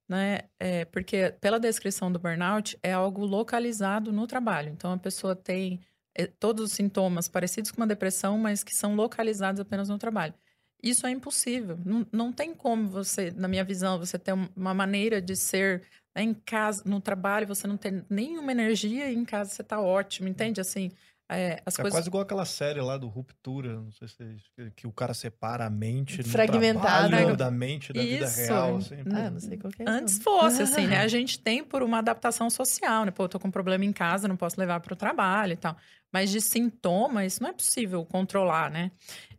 Né? É, porque pela descrição do burnout, é algo localizado no trabalho. Então, a pessoa tem é, todos os sintomas parecidos com uma depressão, mas que são localizados apenas no trabalho. Isso é impossível. Não, não tem como você, na minha visão, você ter uma maneira de ser né, em casa, no trabalho, você não tem nenhuma energia e em casa você tá ótimo, entende? Assim, é, as É coisas... quase igual aquela série lá do Ruptura, não sei se que- que o cara separa a mente no Fragmentado. trabalho da mente da vida Isso. real, assim. Ah, não sei qual que é Antes isso. fosse, assim, né? A gente tem por uma adaptação social, né? Pô, eu tô com um problema em casa, não posso levar para o trabalho e tal. Mas de sintoma, isso não é possível controlar, né?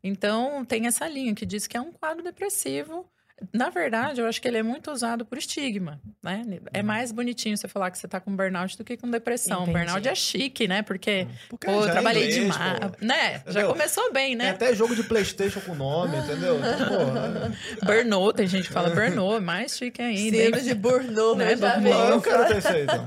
Então, tem essa linha que diz que é um quadro depressivo. Na verdade, eu acho que ele é muito usado por estigma, né? É mais bonitinho você falar que você tá com burnout do que com depressão. Entendi. Burnout é chique, né? Porque, Porque pô, eu é trabalhei inglês, demais. pô. Né? Já começou bem, Tem né? até jogo de Playstation com nome, entendeu? Então, porra, Burnout, tem gente que fala burnout, mais chique ainda. Síndrome de Burnout, Né, eu já. Não, eu quero ter isso aí, então.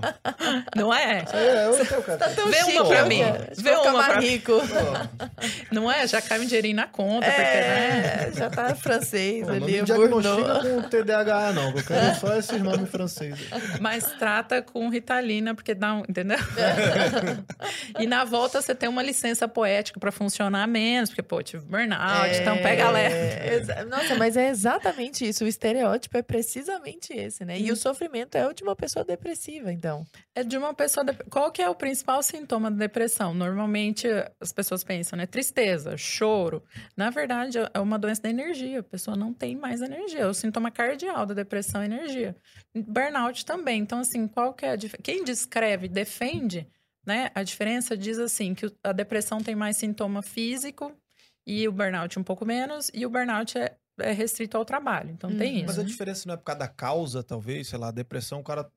Não é? Isso aí é, eu, eu quero ter. Tão Vê uma chique, pra né? mim. Vê uma pra rico. Pô, Não é? Já cai um dinheirinho na conta, porque, né? É, já tá francês pô, não ali, o diagnostica Burnout. com TDAH, não. Eu quero só esses nomes franceses. Mas trata com Ritalina, porque dá um. Entendeu? e na volta você tem uma licença poética pra funcionar menos, porque, pô, tive burnout, então pega leve. É, Nossa, mas é exatamente isso. O estereótipo é precisamente esse, né? E o sofrimento é o de uma pessoa depressiva, então. É de uma pessoa. dep- Qual que é o principal sintoma da depressão? Normalmente as pessoas pensam, né? Tristeza, choro. Na verdade, é uma doença da energia. A pessoa não tem mais energia. É o sintoma cardial da depressão é energia. Burnout também. Então, assim, qual que é a dif... Quem descreve, defende, né? A diferença diz assim que a depressão tem mais sintoma físico e o burnout um pouco menos, e o burnout é, é restrito ao trabalho. Então tem Uhum. isso. Mas a diferença não é por causa da causa, talvez, sei lá, a depressão, o cara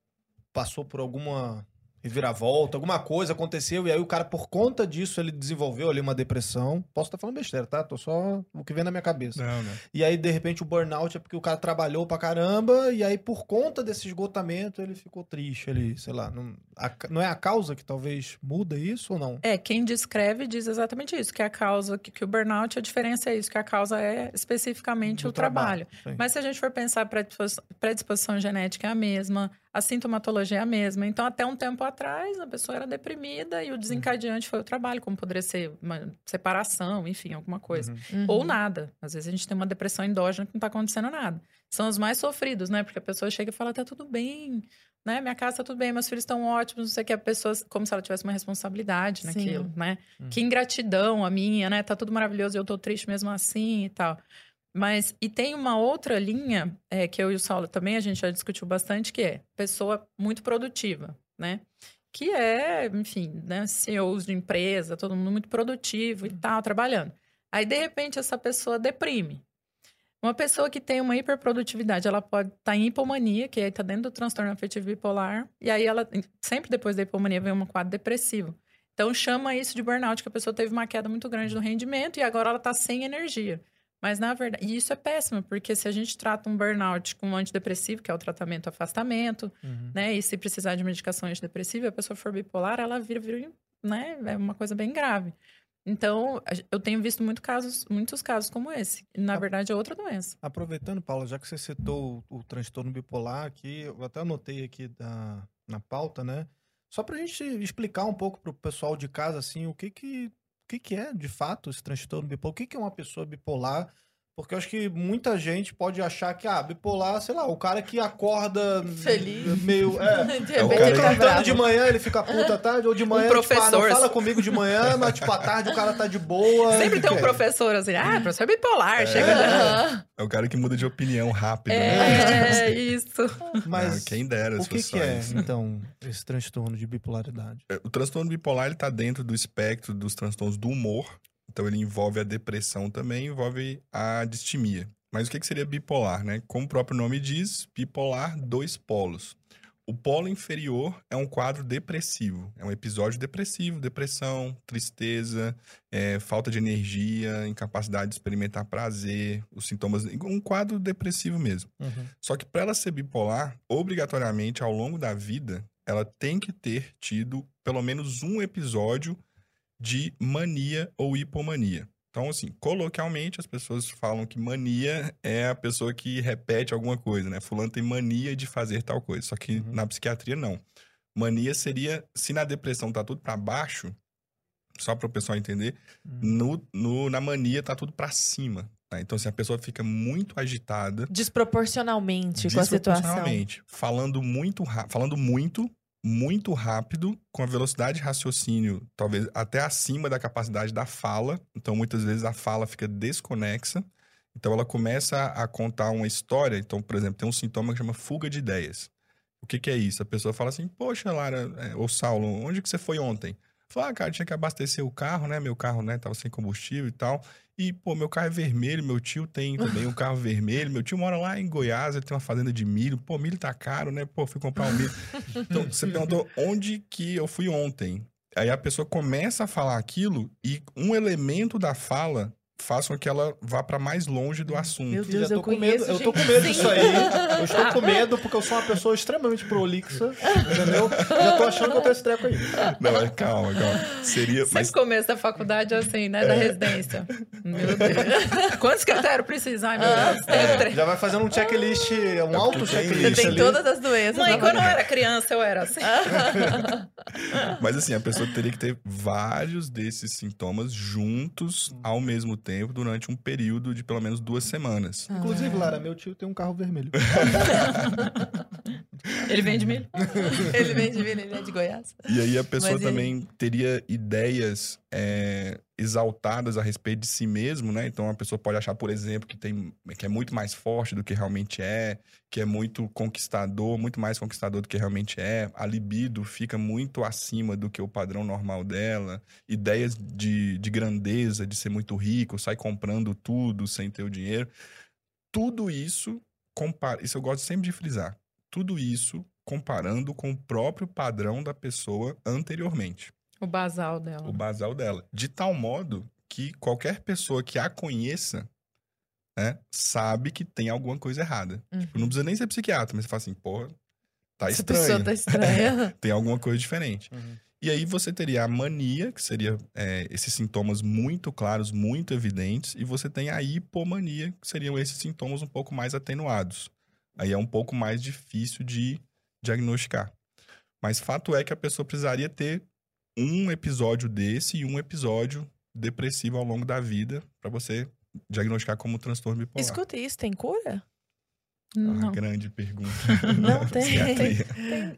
passou por alguma reviravolta, alguma coisa aconteceu, e aí o cara, por conta disso, ele desenvolveu ali uma depressão. Posso estar falando besteira, tá? Tô só o que vem na minha cabeça. Não, não. E aí, de repente, o burnout é porque o cara trabalhou pra caramba, e aí, por conta desse esgotamento, ele ficou triste ali, sei lá. Não, a não é a causa que talvez muda isso ou não? É, quem descreve diz exatamente isso, que a causa, que, que o burnout, a diferença é isso, que a causa é especificamente Do o trabalho. Sim. Mas se a gente for pensar, a predispos- predisposição genética é a mesma, a sintomatologia é a mesma. Então, até um tempo atrás, a pessoa era deprimida e o desencadeante foi o trabalho, como poderia ser uma separação, enfim, alguma coisa. Uhum. Ou nada. Às vezes a gente tem uma depressão endógena que não tá acontecendo nada. São os mais sofridos, né? Porque a pessoa chega e fala, tá tudo bem, né? Minha casa tá tudo bem, meus filhos estão ótimos, não sei o que. A pessoa, como se ela tivesse uma responsabilidade Sim. naquilo, né? Uhum. Que ingratidão a minha, né? Tá tudo maravilhoso e eu tô triste mesmo assim e tal. Mas, e tem uma outra linha, é, que eu e o Saulo também, a gente já discutiu bastante, que é pessoa muito produtiva, né? Que é, enfim, né, CEOs de empresa, todo mundo muito produtivo e tal, trabalhando. Aí, de repente, essa pessoa deprime. Uma pessoa que tem uma hiperprodutividade, ela pode estar em hipomania, que aí tá dentro do transtorno afetivo bipolar, e aí ela, sempre depois da hipomania, vem um quadro depressivo. Então, chama isso de burnout, que a pessoa teve uma queda muito grande no rendimento e agora ela tá sem energia. Mas, na verdade, e isso é péssimo, porque se a gente trata um burnout com um antidepressivo, que é o tratamento afastamento, Uhum. né? E se precisar de medicação antidepressiva, a pessoa for bipolar, ela vira, vira né, é uma coisa bem grave. Então, a eu tenho visto muito casos, muitos casos como esse. Na Ah. verdade, é outra doença. Aproveitando, Paula, já que você citou o, o transtorno bipolar aqui, eu até anotei aqui da, na pauta, né? Só pra gente explicar um pouco pro pessoal de casa, assim, o que que, o que, que é, de fato, esse transtorno bipolar. O que, que é uma pessoa bipolar? Porque eu acho que muita gente pode achar que, ah, bipolar, sei lá, o cara que acorda... Feliz. Meio... É, De É o cara tá Cantando bravo. de manhã, ele fica puta à tarde, ou de manhã, tipo, ah, professor, não fala comigo de manhã, mas tipo, à tarde o cara tá de boa. Sempre tem um professor assim, ah, professor bipolar, É. chega. Aham. É o cara que muda de opinião rápido, né? É, isso. Mas Ah, quem dera o se que que é, isso. então, esse transtorno de bipolaridade? É, O transtorno bipolar ele tá dentro do espectro dos transtornos do humor. Então ele envolve a depressão também, envolve a distimia. Mas o que, que seria bipolar, né? Como o próprio nome diz, bipolar, dois polos. O polo inferior é um quadro depressivo, é um episódio depressivo, depressão, tristeza, é, falta de energia, incapacidade de experimentar prazer, os sintomas, um quadro depressivo mesmo. Só que para ela ser bipolar, obrigatoriamente ao longo da vida, ela tem que ter tido pelo menos um episódio de mania ou hipomania. Então, assim, coloquialmente as pessoas falam que mania é a pessoa que repete alguma coisa, né? Fulano tem mania de fazer tal coisa. Só que Uhum. na psiquiatria, não. Mania seria, se na depressão tá tudo para baixo, só para o pessoal entender, Uhum. no, no- na mania tá tudo para cima. né? Então, se a pessoa fica muito agitada, Desproporcionalmente com a situação. Desproporcionalmente. Falando muito, falando muito, muito rápido, com a velocidade de raciocínio, talvez até acima da capacidade da fala. Então, muitas vezes a fala fica desconexa. Então, ela começa a, contar uma história. Então, por exemplo, tem um sintoma que chama fuga de ideias. O que, que é isso? A pessoa fala assim: Poxa, Lara, é, ô Saulo, onde que você foi ontem? Fala, ah, cara, tinha que abastecer o carro, né? Meu carro, né, tava sem combustível e tal. E, pô, meu carro é vermelho, meu tio tem também um carro vermelho. Meu tio mora lá em Goiás, ele tem uma fazenda de milho. Pô, milho tá caro, né? Pô, fui comprar um milho. Então, você perguntou onde que eu fui ontem. Aí a pessoa começa a falar aquilo e um elemento da fala faz com que ela vá para mais longe do assunto. Meu Deus, eu tô com medo, eu tô com medo assim. disso aí. Eu estou com medo porque eu sou uma pessoa extremamente prolixa, entendeu? Já tô achando que eu tenho esse treco aí. Não, mas calma, calma. Seria. Sempre Mas começo da faculdade assim, né? Da É. residência. Meu Deus. Quantos critérios precisa? Ai, meu Deus. Três. Já vai fazendo um checklist, um alto Você checklist tem ali. todas as doenças. Mãe, na quando eu era criança, eu era assim. Mas assim, a pessoa teria que ter vários desses sintomas juntos ao mesmo tempo durante um período de pelo menos duas semanas. Inclusive, Lara, meu tio tem um carro vermelho. Ele vende milho. Ele vem de Minas, ele é de Goiás. E aí a pessoa Mas também teria ideias é, exaltadas a respeito de si mesmo, né? Então a pessoa pode achar, por exemplo, que, tem, que é muito mais forte do que realmente é, que é muito conquistador, muito mais conquistador do que realmente é. A libido fica muito acima do que o padrão normal dela. Ideias de, de grandeza, de ser muito rico, sai comprando tudo sem ter o dinheiro. Tudo isso, compara, isso eu gosto sempre de frisar. Tudo isso comparando com o próprio padrão da pessoa anteriormente, O basal dela. o basal dela. De tal modo que qualquer pessoa que a conheça, né, sabe que tem alguma coisa errada. Uhum. Tipo, não precisa nem ser psiquiatra, mas você fala assim, porra, tá Essa estranho. pessoa tá estranha. Tem alguma coisa diferente. E aí você teria a mania, que seria é, esses sintomas muito claros, muito evidentes, e você tem a hipomania, que seriam esses sintomas um pouco mais atenuados. Aí é um pouco mais difícil de diagnosticar. Mas fato é que a pessoa precisaria ter um episódio desse e um episódio depressivo ao longo da vida para você diagnosticar como transtorno bipolar. Escuta isso, tem cura? Ah, Não. grande pergunta. Não tem. Psiquiatria.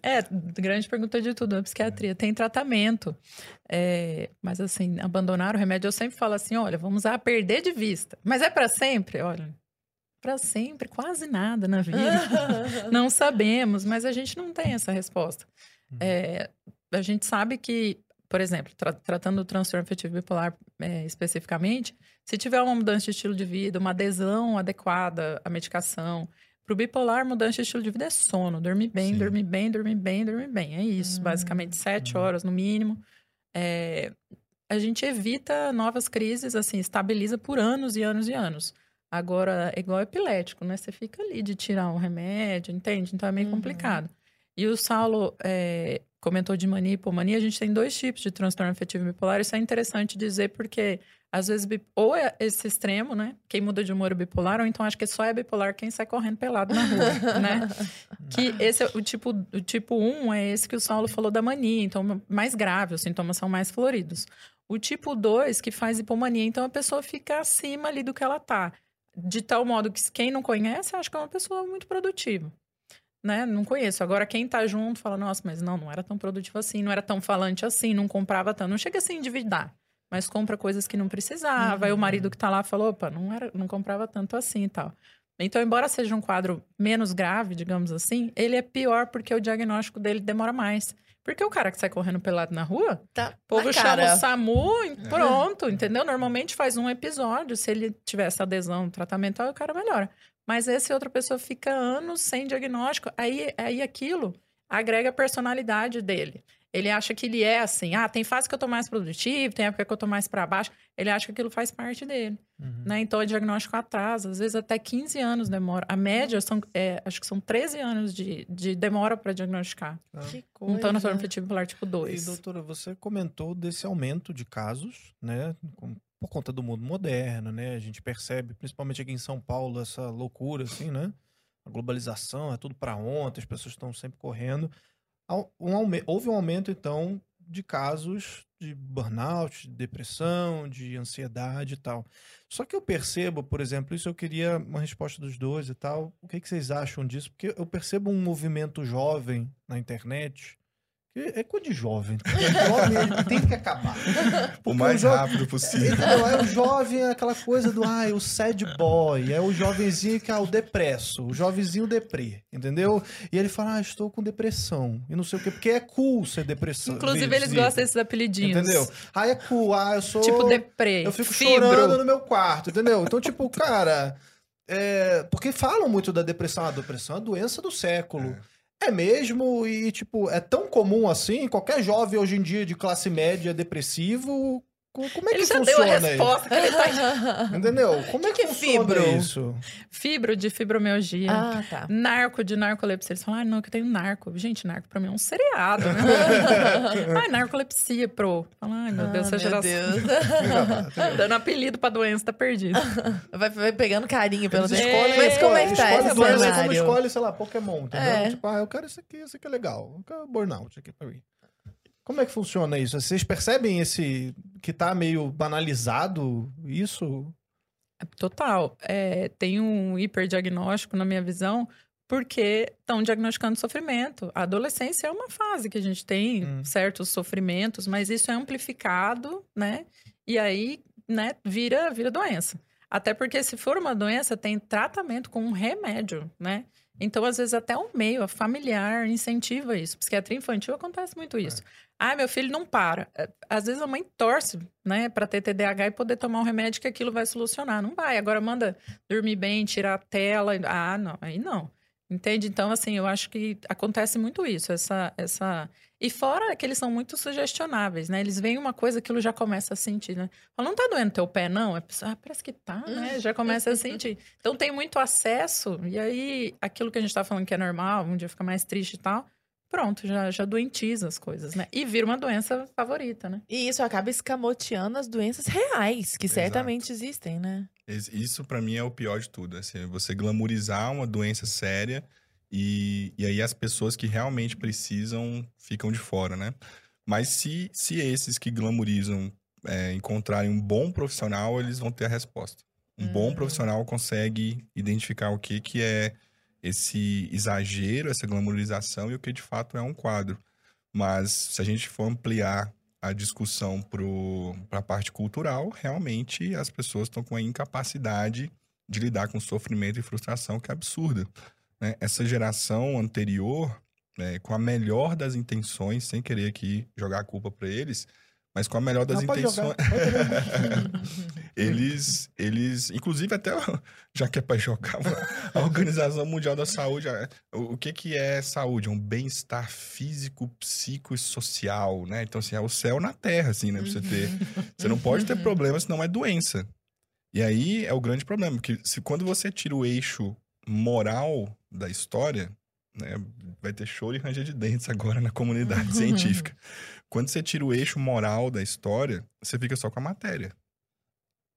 É, grande pergunta de tudo, a psiquiatria. Tem tratamento. É, mas assim, abandonar o remédio, eu sempre falo assim: olha, vamos a perder de vista. Mas é para sempre? Olha, para sempre, quase nada na vida. não sabemos, mas a gente não tem essa resposta. É, a gente sabe que, por exemplo, tra- tratando o transtorno afetivo bipolar é, especificamente, se tiver uma mudança de estilo de vida, uma adesão adequada à medicação, para o bipolar, mudança de estilo de vida é sono, dormir bem, Sim. dormir bem, dormir bem, dormir bem. É isso, Hum. basicamente sete Uhum. horas no mínimo. É, a gente evita novas crises, assim, estabiliza por anos e anos e anos. Agora, é igual epilético, né? Você fica ali de tirar um remédio, entende? Então é meio Uhum. complicado. E o Saulo, é, comentou de mania e hipomania, a gente tem dois tipos de transtorno afetivo bipolar. Isso é interessante dizer porque, às vezes, ou é esse extremo, né? Quem muda de humor é bipolar, ou então acho que só é bipolar quem sai correndo pelado na rua, né? Que esse é o tipo, o tipo 1 é esse que o Saulo falou da mania, então mais grave, os sintomas são mais floridos. O tipo 2 que faz hipomania, então a pessoa fica acima ali do que ela tá. De tal modo que quem não conhece, acha que é uma pessoa muito produtiva né? Não conheço. Agora, quem tá junto fala, nossa, mas não, não era tão produtivo assim, não era tão falante assim, não comprava tanto. Não chega a se endividar, mas compra coisas que não precisava. Uhum. Aí o marido que tá lá falou, opa, não, era, não comprava tanto assim e tal. Então, embora seja um quadro menos grave, digamos assim, ele é pior porque o diagnóstico dele demora mais. Porque o cara que sai correndo pelado na rua, tá o povo chama o SAMU e pronto, entendeu? Normalmente faz um episódio, se ele tiver essa adesão tratamento, o cara melhora. Mas essa outra pessoa fica anos sem diagnóstico. Aí, aí aquilo agrega a personalidade dele. Ele acha que ele é assim, ah, tem fase que eu tô mais produtivo, tem época que eu tô mais para baixo. Ele acha que aquilo faz parte dele. Uhum. Né? Então, o diagnóstico atrasa, às vezes até 15 anos demora. A média são, é, acho que são 13 anos de, de demora para diagnosticar. Ah. Que coisa. Um transtorno afetivo bipolar tipo 2. E, doutora, você comentou desse aumento de casos, né? Por conta do mundo moderno, né? A gente percebe, principalmente aqui em São Paulo, essa loucura, assim, né? A globalização, é tudo para ontem, as pessoas estão sempre correndo. Houve um aumento, então, de casos de burnout, de depressão, de ansiedade e tal. Só que eu percebo, por exemplo, isso eu queria uma resposta dos dois e tal. O que, que vocês acham disso? Porque eu percebo um movimento jovem na internet é coisa de jovem. O jovem tem que acabar. o mais o rápido possível. Então, é o jovem, é aquela coisa do, ah, o sad boy, é o jovenzinho que é o depresso, o jovenzinho deprê, entendeu? E ele fala, ah, estou com depressão, e não sei o quê, porque é cool ser depressão. Inclusive, eles gostam desses apelidinhos. Entendeu? Ah, é cool, ah, eu sou... Tipo deprê, Eu fico fibro. chorando no meu quarto, entendeu? Então, tipo, cara... É... Porque falam muito da depressão. A depressão é a doença do século. É. É mesmo, e tipo, é tão comum assim? Qualquer jovem hoje em dia de classe média depressivo como é ele que já funciona deu a resposta que ele tá... Entendeu? Como é que, que, que funciona fibro? isso? Fibro de fibromialgia. Ah, tá. Narco de narcolepsia. Eles falam, ah, não, que eu tenho narco. Gente, narco pra mim é um seriado, né? ai, narcolepsia, pro. Fala, ai, meu Deus, ah, essa meu geração. Deus. Dando apelido pra doença, tá perdido. Vai, vai pegando carinho pelo Eles escolhem, Mas como é que tá esse cenário? Como escolhe, sei lá, Pokémon, entendeu? É. Tipo, ah, eu quero esse aqui, esse aqui é legal. Eu quero burnout aqui pra mim. Como é que funciona isso? Vocês percebem esse que tá meio banalizado isso? Total. É, tem um hiperdiagnóstico, na minha visão, porque estão diagnosticando sofrimento. A adolescência é uma fase que a gente tem hum. certos sofrimentos, mas isso é amplificado, né? E aí, né, vira, vira doença. Até porque se for uma doença, tem tratamento com um remédio, né? Então, às vezes, até o meio, a familiar, incentiva isso. Psiquiatria infantil acontece muito isso. É. Ah, meu filho não para. É, às vezes a mãe torce, né, para ter TDAH e poder tomar um remédio que aquilo vai solucionar. Não vai. Agora manda dormir bem, tirar a tela. Ah, não, aí não. Entende? Então, assim, eu acho que acontece muito isso, essa, essa... E fora que eles são muito sugestionáveis, né? Eles veem uma coisa, aquilo já começa a sentir, né? Fala, não tá doendo teu pé, não? É, ah, parece que tá, né? Já começa a sentir. Então, tem muito acesso, e aí, aquilo que a gente tá falando que é normal, um dia fica mais triste e tal, pronto, já, já doentiza as coisas, né? E vira uma doença favorita, né? E isso acaba escamoteando as doenças reais, que Exato. certamente existem, né? Isso para mim é o pior de tudo, assim, você glamorizar uma doença séria e, e aí as pessoas que realmente precisam ficam de fora, né? Mas se, se esses que glamorizam é, encontrarem um bom profissional, eles vão ter a resposta. Um bom uhum. profissional consegue identificar o que, que é esse exagero, essa glamorização e o que de fato é um quadro. Mas se a gente for ampliar a discussão para a parte cultural, realmente as pessoas estão com a incapacidade de lidar com sofrimento e frustração que é absurda. Né? Essa geração anterior, né, com a melhor das intenções, sem querer aqui jogar a culpa para eles, mas com a melhor das Não, intenções. eles, eles, inclusive até, já que é para jogar, a Organização Mundial da Saúde, o, que que é saúde? É um bem-estar físico, psico e social, né? Então, assim, é o céu na terra, assim, né? Pra você ter. Você não pode ter problema, senão é doença. E aí é o grande problema, porque se, quando você tira o eixo moral da história, né? Vai ter choro e ranger de dentes agora na comunidade científica. Quando você tira o eixo moral da história, você fica só com a matéria.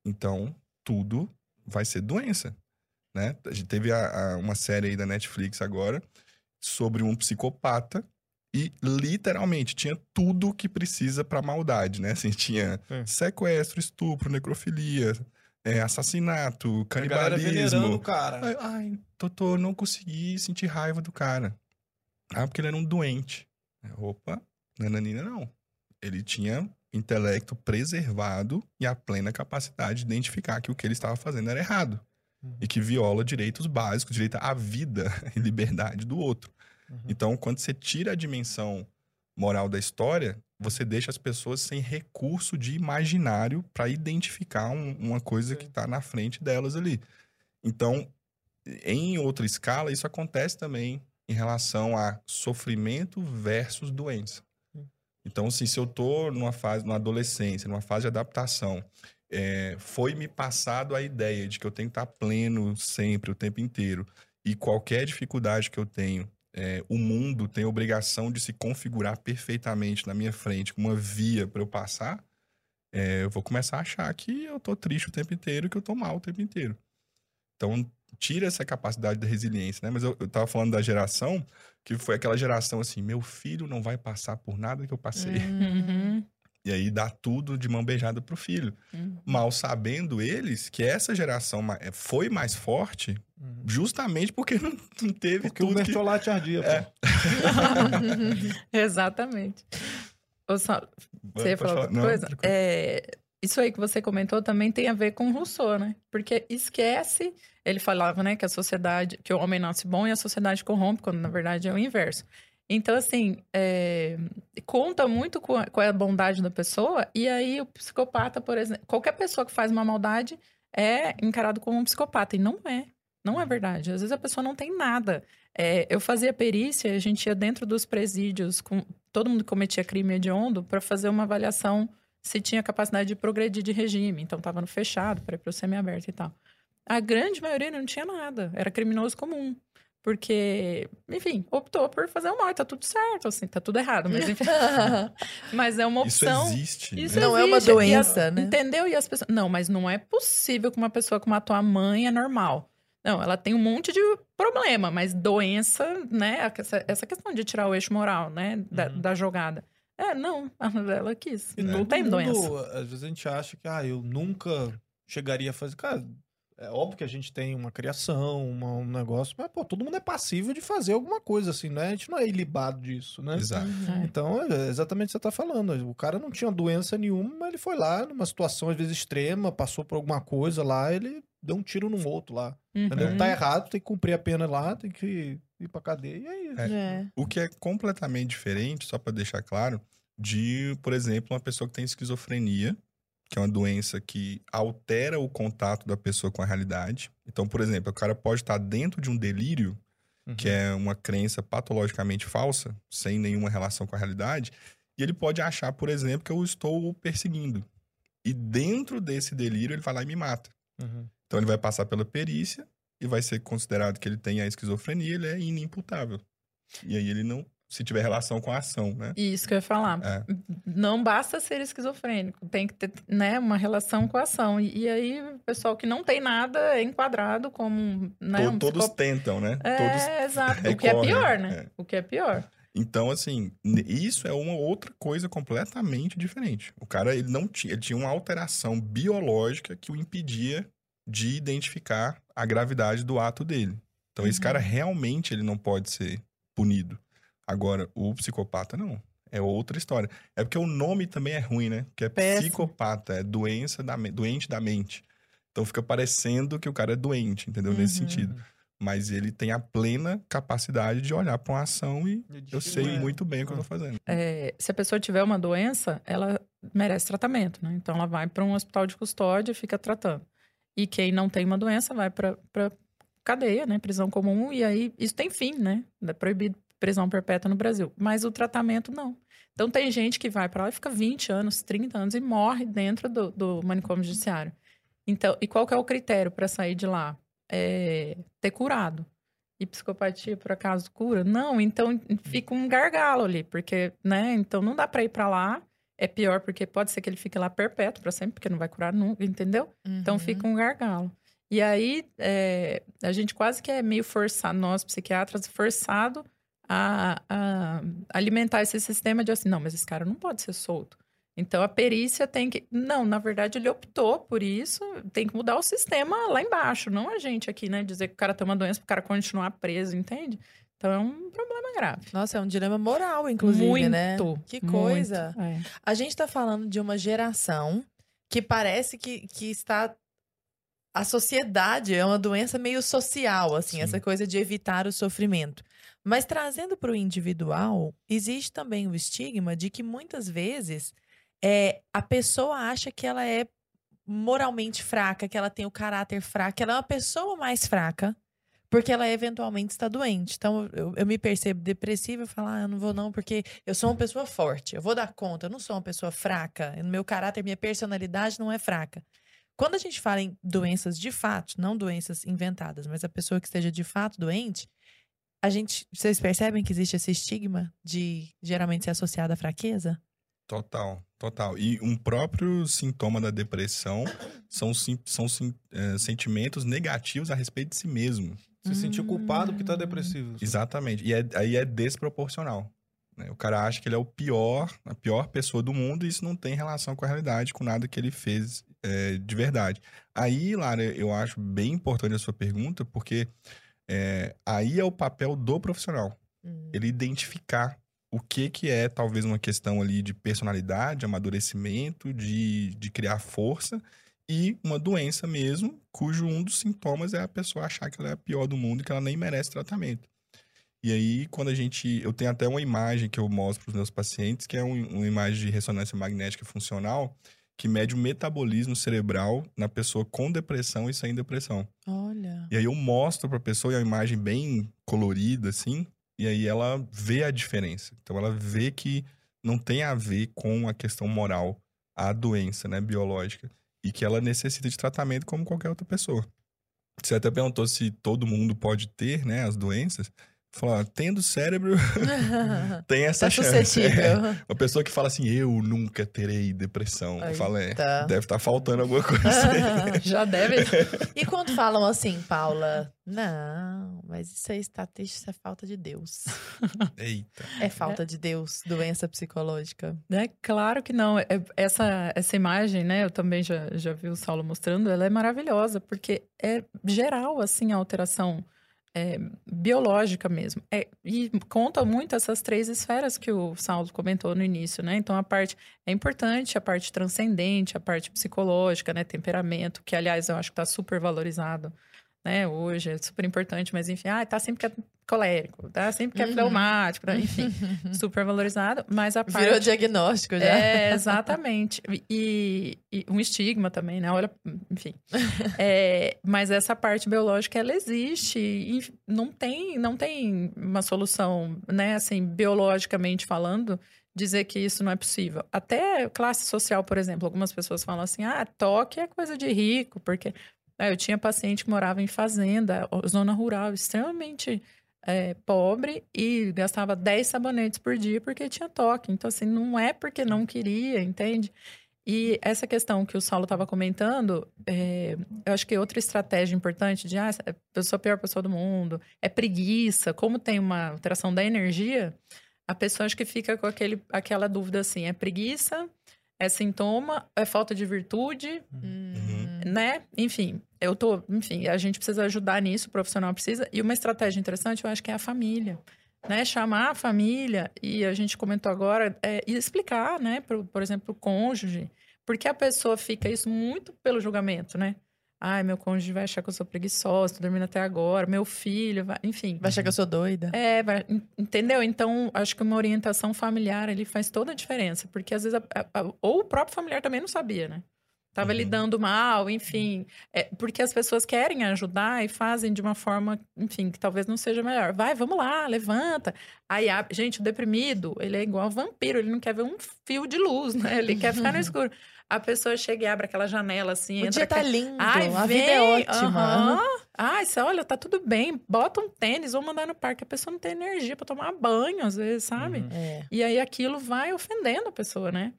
Então, tudo vai ser doença, né? A gente teve a- a- uma série aí da Netflix agora sobre um psicopata e literalmente tinha tudo que precisa pra maldade, né? Assim, tinha Sim. sequestro, estupro, necrofilia, é, assassinato, canibalismo. cara. Ai, doutor, não consegui sentir raiva do cara. Ah, porque ele era um doente. Opa, nananina não. Ele tinha intelecto preservado e a plena capacidade de identificar que o que ele estava fazendo era errado. Uhum. E que viola direitos básicos, direito à vida e liberdade do outro. Uhum. Então, quando você tira a dimensão moral da história, você deixa as pessoas sem recurso de imaginário para identificar um- uma coisa que está na frente delas ali. Então, em outra escala, isso acontece também em relação a sofrimento versus doença. Então, assim, se eu tô numa fase, numa adolescência, numa fase de adaptação, é, foi me passado a ideia de que eu tenho que estar pleno sempre, o tempo inteiro, e qualquer dificuldade que eu tenho, é, o mundo tem a obrigação de se configurar perfeitamente na minha frente, com uma via para eu passar, é, eu vou começar a achar que eu tô triste o tempo inteiro, que eu tô mal o tempo inteiro. Então, tira essa capacidade da resiliência, né? Mas eu, eu tava falando da geração, que foi aquela geração assim, meu filho não vai passar por nada que eu passei. Uhum. E aí dá tudo de mão beijada pro filho. Uhum. Mal sabendo eles que essa geração eh, foi mais forte Uhum. justamente porque não, não teve Porque o tudo que... ardia, pô. É. Exatamente. Ô, Só, você ia falar falar. outra Não, coisa? É, isso aí que você comentou também tem a ver com Rousseau, né? Porque esquece, ele falava, né, que a sociedade, que o homem nasce bom e a sociedade corrompe, quando na verdade é o inverso. Então, assim, é, conta muito com a, com a bondade da pessoa, e aí o psicopata, por exemplo, qualquer pessoa que faz uma maldade é encarado como um psicopata, e não é. Não é verdade. Às vezes a pessoa não tem nada. É, eu fazia perícia, a gente ia dentro dos presídios, com todo mundo que cometia crime hediondo, para fazer uma avaliação se tinha capacidade de progredir de regime. Então, estava no fechado, para ir para o semiaberto e tal. A grande maioria não tinha nada. Era criminoso comum. Porque, enfim, optou por fazer o mal. e Tá tudo certo, assim, tá tudo errado. Mas, enfim. mas é uma Isso opção. existe. Isso né? Não é uma existe. E as- doença, né? Entendeu? E as pessoas. Não, mas não é possível que uma pessoa que matou a mãe é normal. Não, ela tem um monte de problema, mas doença, né? Essa, essa questão de tirar o eixo moral, né? Da, Uhum. da jogada. É, não, ela quis. E não tem mundo, doença. Às vezes a gente acha que, ah, eu nunca chegaria a fazer. Cara, é óbvio que a gente tem uma criação, uma- um negócio, mas, pô, todo mundo é passível de fazer alguma coisa assim, né? A gente não é ilibado disso, né? Exato. É. Então, é exatamente o que você tá falando. O cara não tinha doença nenhuma, mas ele foi lá numa situação, às vezes, extrema, passou por alguma coisa lá, ele deu um tiro num outro lá. Entendeu? Uhum. Tá errado, tem que cumprir a pena lá, tem que ir pra cadeia, e é isso. É. É. O que é completamente diferente, só para deixar claro, de, por exemplo, uma pessoa que tem esquizofrenia, que é uma doença que altera o contato da pessoa com a realidade. Então, por exemplo, o cara pode estar dentro de um delírio, Uhum. que é uma crença patologicamente falsa, sem nenhuma relação com a realidade, e ele pode achar, por exemplo, que eu estou o perseguindo. E dentro desse delírio, ele vai lá e me mata. Uhum. Então ele vai passar pela perícia e vai ser considerado que ele tem a esquizofrenia, ele é inimputável. E aí ele não, se tiver relação com a ação, né? Isso que eu ia falar. É. Não basta ser esquizofrênico, tem que ter né, uma relação com a ação. E, e aí, o pessoal que não tem nada é enquadrado como. Né, um todos psicop- tentam, né? É, Todos... exato. O que é pior, né? é. O que é pior. Então, assim, isso é uma outra coisa completamente diferente. O cara, ele não tinha, ele tinha uma alteração biológica que o impedia de identificar a gravidade do ato dele. Então, esse Uhum. cara realmente ele não pode ser punido. Agora, o psicopata não. É outra história. É porque o nome também é ruim, né? Que é Péssimo. psicopata, é doença da doente da mente. Então fica parecendo que o cara é doente, entendeu? Nesse Uhum. sentido. Mas ele tem a plena capacidade de olhar para uma ação e eu sei É. muito bem o que eu tô fazendo. É, se a pessoa tiver uma doença, ela merece tratamento, né? Então ela vai para um hospital de custódia e fica tratando. E quem não tem uma doença vai para cadeia, né? Prisão comum. E aí isso tem fim, né? É proibido prisão perpétua no Brasil. Mas o tratamento não. Então tem gente que vai para lá e fica 20 anos, 30 anos e morre dentro do, do manicômio judiciário. Então, e qual que é o critério para sair de lá? É ter curado. E psicopatia, por acaso, cura? Não, então fica um gargalo ali, porque, né? Então não dá pra ir pra lá. É pior porque pode ser que ele fique lá perpétuo pra sempre, porque não vai curar nunca, entendeu? Então Uhum. fica um gargalo. E aí, é, a gente quase que é meio forçado, nós psiquiatras, forçado a, a alimentar esse sistema de assim, não, mas esse cara não pode ser solto. Então a perícia tem que. Não, na verdade ele optou por isso, tem que mudar o sistema lá embaixo, não a gente aqui, né? Dizer que o cara tem uma doença para o cara continuar preso, entende? Então é um problema grave. Nossa, é um dilema moral, inclusive, muito, né? Que coisa. muito, é. A gente tá falando de uma geração que parece que, que está. A sociedade é uma doença meio social, assim, Sim. essa coisa de evitar o sofrimento. Mas trazendo para o individual, existe também o estigma de que muitas vezes é, a pessoa acha que ela é moralmente fraca, que ela tem o caráter fraco, que ela é uma pessoa mais fraca, porque ela eventualmente está doente. Então, eu, eu me percebo depressiva e falo, ah, eu não vou não, porque eu sou uma pessoa forte, eu vou dar conta, eu não sou uma pessoa fraca, meu caráter, minha personalidade não é fraca. Quando a gente fala em doenças de fato, não doenças inventadas, mas a pessoa que esteja de fato doente, a gente, vocês percebem que existe esse estigma de geralmente ser associado à fraqueza? Total, total. E um próprio sintoma da depressão são, sim- são sim- eh, sentimentos negativos a respeito de si mesmo. Se sentir culpado porque tá Hum. depressivo. Exatamente. E é- aí é desproporcional. né? O cara acha que ele é o pior, a pior pessoa do mundo, e isso não tem relação com a realidade, com nada que ele fez eh, de verdade. Aí, Lara, eu acho bem importante a sua pergunta, porque eh, aí é o papel do profissional Hum. ele identificar o que que é talvez uma questão ali de personalidade, amadurecimento, de, de criar força e uma doença mesmo, cujo um dos sintomas é a pessoa achar que ela é a pior do mundo e que ela nem merece tratamento. E aí, quando a gente. Eu tenho até uma imagem que eu mostro para os meus pacientes, que é um- uma imagem de ressonância magnética funcional, que mede o metabolismo cerebral na pessoa com depressão e sem depressão. Olha. E aí eu mostro pra pessoa, e é uma imagem bem colorida, assim, e aí ela vê a diferença. Então ela vê que não tem a ver com a questão moral, a doença, né, biológica, e que ela necessita de tratamento como qualquer outra pessoa. Você até perguntou se todo mundo pode ter, né, as doenças. Falou, ó, tendo cérebro, tem essa tá chance. suscetível. Uma pessoa que fala assim, eu nunca terei depressão. Eu falo, é, Eita. deve estar faltando alguma coisa. Já deve. E quando falam assim, Paula, não, mas isso aí está triste, isso é falta de Deus. Eita. É falta de Deus, doença psicológica. É claro que não. É- essa, essa imagem, né? Eu também já, já vi o Saulo mostrando, ela é maravilhosa, porque é geral, assim, a alteração é, biológica mesmo. É, e conta muito essas três esferas que o Saulo comentou no início, né? Então, a parte é importante, a parte transcendente, a parte psicológica, né? Temperamento, que, aliás, eu acho que está super valorizado. Né, hoje é super importante, mas enfim, ah, tá sempre que é colérico, tá sempre que é Uhum. fleumático, tá? enfim, super valorizado, mas a parte Virou diagnóstico já. é, exatamente. E, e um estigma também, né? Olha, enfim. É, mas essa parte biológica, ela existe. E não tem, não tem uma solução, né? Assim, biologicamente falando, dizer que isso não é possível. Até classe social, por exemplo. Algumas pessoas falam assim, ah, toque é coisa de rico, porque... Ah, eu tinha paciente que morava em fazenda, zona rural, extremamente é, pobre e gastava 10 sabonetes por dia porque tinha toque. Então, assim, não é porque não queria, entende? E essa questão que o Saulo estava comentando, é, eu acho que outra estratégia importante de, ah, eu sou a pior pessoa do mundo, é preguiça, como tem uma alteração da energia, a pessoa acho que fica com aquele, aquela dúvida assim, é preguiça, é sintoma, é falta de virtude, Hum. Né? Enfim, eu tô, enfim, a gente precisa ajudar nisso, o profissional precisa. E uma estratégia interessante, eu acho que é a família, né? Chamar a família e a gente comentou agora é, e explicar, né? Por, por exemplo, o cônjuge, porque a pessoa fica isso muito pelo julgamento, né? Ai, meu cônjuge vai achar que eu sou preguiçosa, tô dormindo até agora, meu filho, vai, enfim. Vai achar que eu sou doida? É, vai- en- entendeu? Então, acho que uma orientação familiar ali faz toda a diferença. Porque às vezes, a- a- ou o próprio familiar também não sabia, né? Tava Uhum. lidando mal, enfim. É, porque as pessoas querem ajudar e fazem de uma forma, enfim, que talvez não seja melhor. Vai, vamos lá, levanta. Aí, a- gente, o deprimido, ele é igual vampiro, ele não quer ver um fio de luz, né? Ele quer ficar no escuro. A pessoa chega e abre aquela janela assim, O entra dia tá lindo, Ai, a vem, vida é ótima. aham. Ah, isso, olha, tá tudo bem, bota um tênis, vou mandar no parque. A pessoa não tem energia pra tomar banho, às vezes, sabe? Uhum. É. E aí aquilo vai ofendendo a pessoa, né?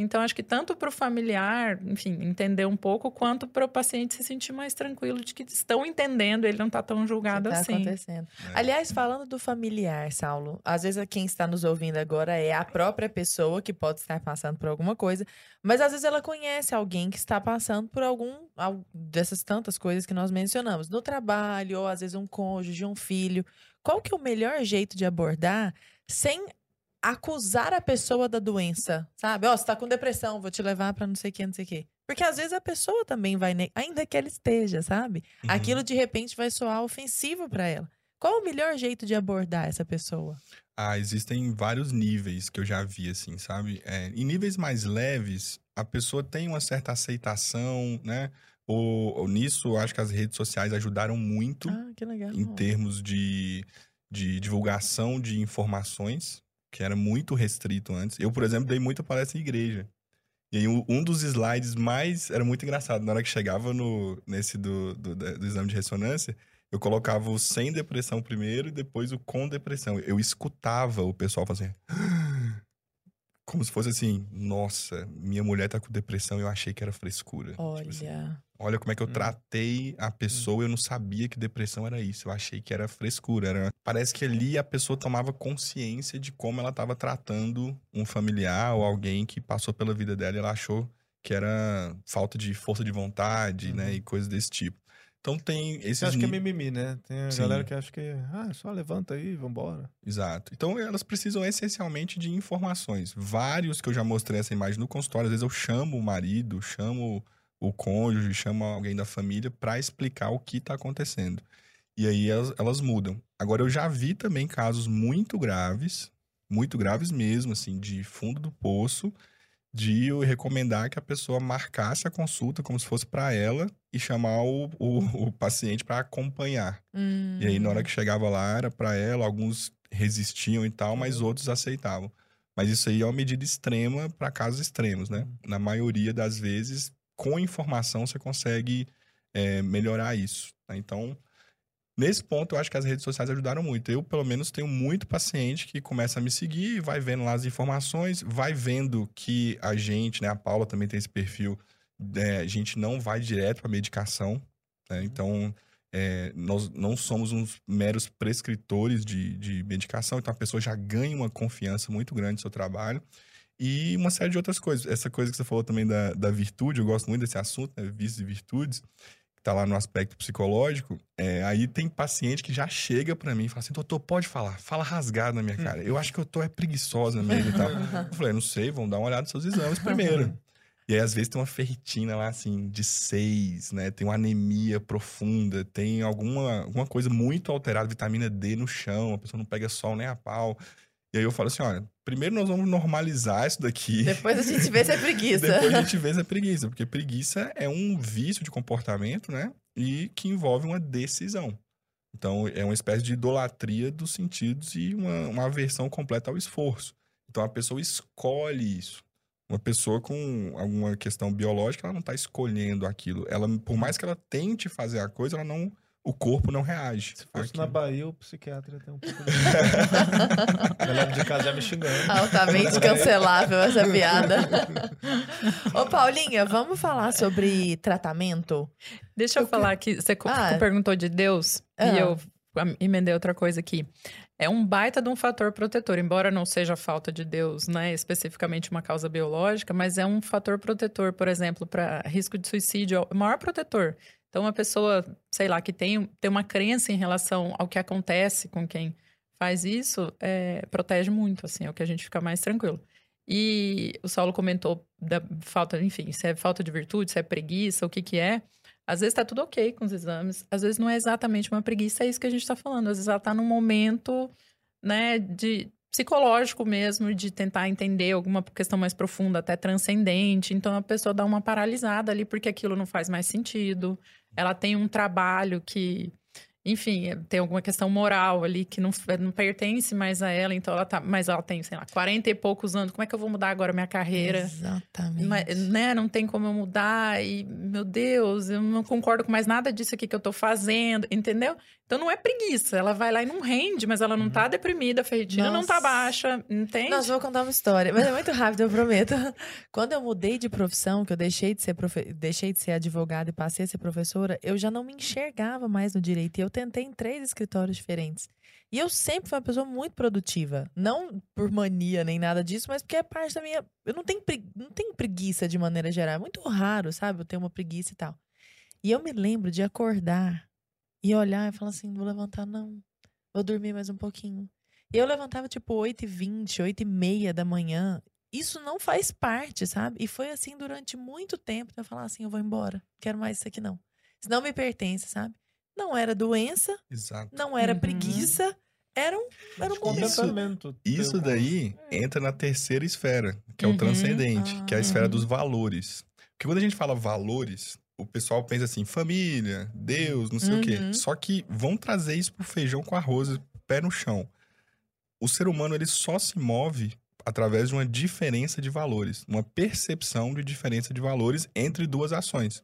Então, acho que tanto para o familiar, enfim, entender um pouco, quanto para o paciente se sentir mais tranquilo de que estão entendendo, ele não tá tão julgado tá assim. acontecendo. É. Aliás, falando do familiar, Saulo, às vezes quem está nos ouvindo agora é a própria pessoa que pode estar passando por alguma coisa, mas às vezes ela conhece alguém que está passando por algum al- dessas tantas coisas que nós mencionamos, no trabalho, ou às vezes um cônjuge, um filho. Qual que é o melhor jeito de abordar sem acusar a pessoa da doença, sabe? Ó, você tá com depressão, vou te levar pra não sei o que, não sei o que. Porque às vezes a pessoa também vai, ne- ainda que ela esteja, sabe? Uhum. Aquilo de repente vai soar ofensivo pra ela. Qual o melhor jeito de abordar essa pessoa? Ah, existem vários níveis que eu já vi, assim, sabe? É, em níveis mais leves, a pessoa tem uma certa aceitação, né? Ou nisso, acho que as redes sociais ajudaram muito Ah, em termos de, de divulgação de informações, que era muito restrito antes. Eu, por exemplo, dei muita palestra em igreja. E aí, um dos slides mais. Era muito engraçado. Na hora que chegava no, nesse do, do, do exame de ressonância, eu colocava o sem depressão primeiro e depois o com depressão. Eu escutava o pessoal fazer. Como se fosse assim: nossa, minha mulher tá com depressão, eu achei que era frescura. Tipo assim, Olha. Olha como é que eu Hum. tratei a pessoa, eu não sabia que depressão era isso. Eu achei que era frescura. Era... Parece que ali a pessoa tomava consciência de como ela estava tratando um familiar ou alguém que passou pela vida dela e ela achou que era falta de força de vontade, né? Uhum. E coisas desse tipo. Então tem esses... Você acha que é mimimi, né? Tem a Sim. galera que acha que, ah, só levanta aí, vambora. Exato. Então elas precisam essencialmente de informações. Vários que eu já mostrei essa imagem no consultório, às vezes eu chamo o marido, chamo o cônjuge, chamo alguém da família para explicar o que está acontecendo. E aí elas, elas mudam. Agora eu já vi também casos muito graves, muito graves mesmo, assim, de fundo do poço, de eu recomendar que a pessoa marcasse a consulta como se fosse para ela e chamar o, o, o paciente para acompanhar. E aí, na hora que chegava lá, era pra ela, alguns resistiam e tal, mas outros aceitavam. Mas isso aí é uma medida extrema para casos extremos, né? Na maioria das vezes, com informação, você consegue é, melhorar isso. né? Então, nesse ponto, eu acho que as redes sociais ajudaram muito. Eu, pelo menos, tenho muito paciente que começa a me seguir, vai vendo lá as informações, vai vendo que a gente, né? A Paula também tem esse perfil, é, a gente não vai direto para medicação, né? Então, é, nós não somos uns meros prescritores de, de medicação, então a pessoa já ganha uma confiança muito grande no seu trabalho. E uma série de outras coisas. Essa coisa que você falou também da, da virtude, eu gosto muito desse assunto, né? Vícios e virtudes, que tá lá no aspecto psicológico. É, aí tem paciente que já chega pra mim e fala assim: doutor, pode falar, fala rasgado na minha cara. Eu acho que eu tô é preguiçosa mesmo e tal. Eu falei: não sei, vamos dar uma olhada nos seus exames primeiro. E aí, às vezes, tem uma ferritina lá, assim, de seis, né? Tem uma anemia profunda, tem alguma, alguma coisa muito alterada, vitamina D no chão, a pessoa não pega sol nem a pau. E aí eu falo assim, olha, primeiro nós vamos normalizar isso daqui. Depois a gente vê se é preguiça. Depois a gente vê se é preguiça, porque preguiça é um vício de comportamento, né? E que envolve uma decisão. Então, é uma espécie de idolatria dos sentidos e uma, uma aversão completa ao esforço. Então, a pessoa escolhe isso. Uma pessoa com alguma questão biológica, ela não está escolhendo aquilo. Ela, por mais que ela tente fazer a coisa, ela não, o corpo não reage. Se fosse àquilo. na Bahia, o psiquiatra ia ter um pouco de... Galera de casa já me xingando. Altamente cancelável essa piada. Ô, Paulinha, vamos falar sobre tratamento? Deixa eu, Eu que- falar que você Ah. perguntou de Deus Ah. e eu emendei outra coisa aqui. É um baita de um fator protetor, embora não seja falta de Deus, né, especificamente uma causa biológica, mas é um fator protetor, por exemplo, para risco de suicídio, é o maior protetor. Então, uma pessoa, sei lá, que tem, tem uma crença em relação ao que acontece com quem faz isso, é, protege muito, assim, é o que a gente fica mais tranquilo. E o Saulo comentou da falta, enfim, se é falta de virtude, se é preguiça, o que que é. Às vezes tá tudo ok com os exames, às vezes não é exatamente uma preguiça, é isso que a gente tá falando. Às vezes ela tá num momento, né, de psicológico mesmo, de tentar entender alguma questão mais profunda, até transcendente. Então a pessoa dá uma paralisada ali porque aquilo não faz mais sentido. Ela tem um trabalho que, enfim, tem alguma questão moral ali que não, não pertence mais a ela, então ela tá, mas ela tem, sei lá, 40 e poucos anos, como é que eu vou mudar agora minha carreira? Exatamente. Mas, né, não tem como eu mudar e, meu Deus, eu não concordo com mais nada disso aqui que eu tô fazendo, entendeu? Então não é preguiça, ela vai lá e não rende, mas ela não tá deprimida, a ferritina não tá baixa, entende? Nossa, vou contar uma história, mas é muito rápido, eu prometo. Quando eu mudei de profissão, que eu deixei de ser profe... deixei de ser advogada e passei a ser professora, eu já não me enxergava mais no direito. E eu tentei em três escritórios diferentes. E eu sempre fui uma pessoa muito produtiva. Não por mania nem nada disso, mas porque é parte da minha. Eu não tenho, pregui... não tenho preguiça de maneira geral. É muito raro, sabe? Eu tenho uma preguiça e tal. E eu me lembro de acordar e olhar e falar assim: não vou levantar, não. Vou dormir mais um pouquinho. E eu levantava tipo 8h20, 8h30 da manhã. Isso não faz parte, sabe? E foi assim durante muito tempo. Eu falar assim: eu vou embora. Quero mais isso aqui, não. Isso não me pertence, sabe? Não era doença, Exato. não era Uhum. preguiça, era um, era um. Isso teu. daí entra na terceira esfera, que é o Uhum. transcendente, que é a Ah. esfera dos valores. Porque quando a gente fala valores, o pessoal pensa assim, família, Deus, não sei o quê. Uhum. Só que vão trazer isso pro feijão com arroz, pé no chão. O ser humano, ele só se move através de uma diferença de valores, uma percepção de diferença de valores entre duas ações.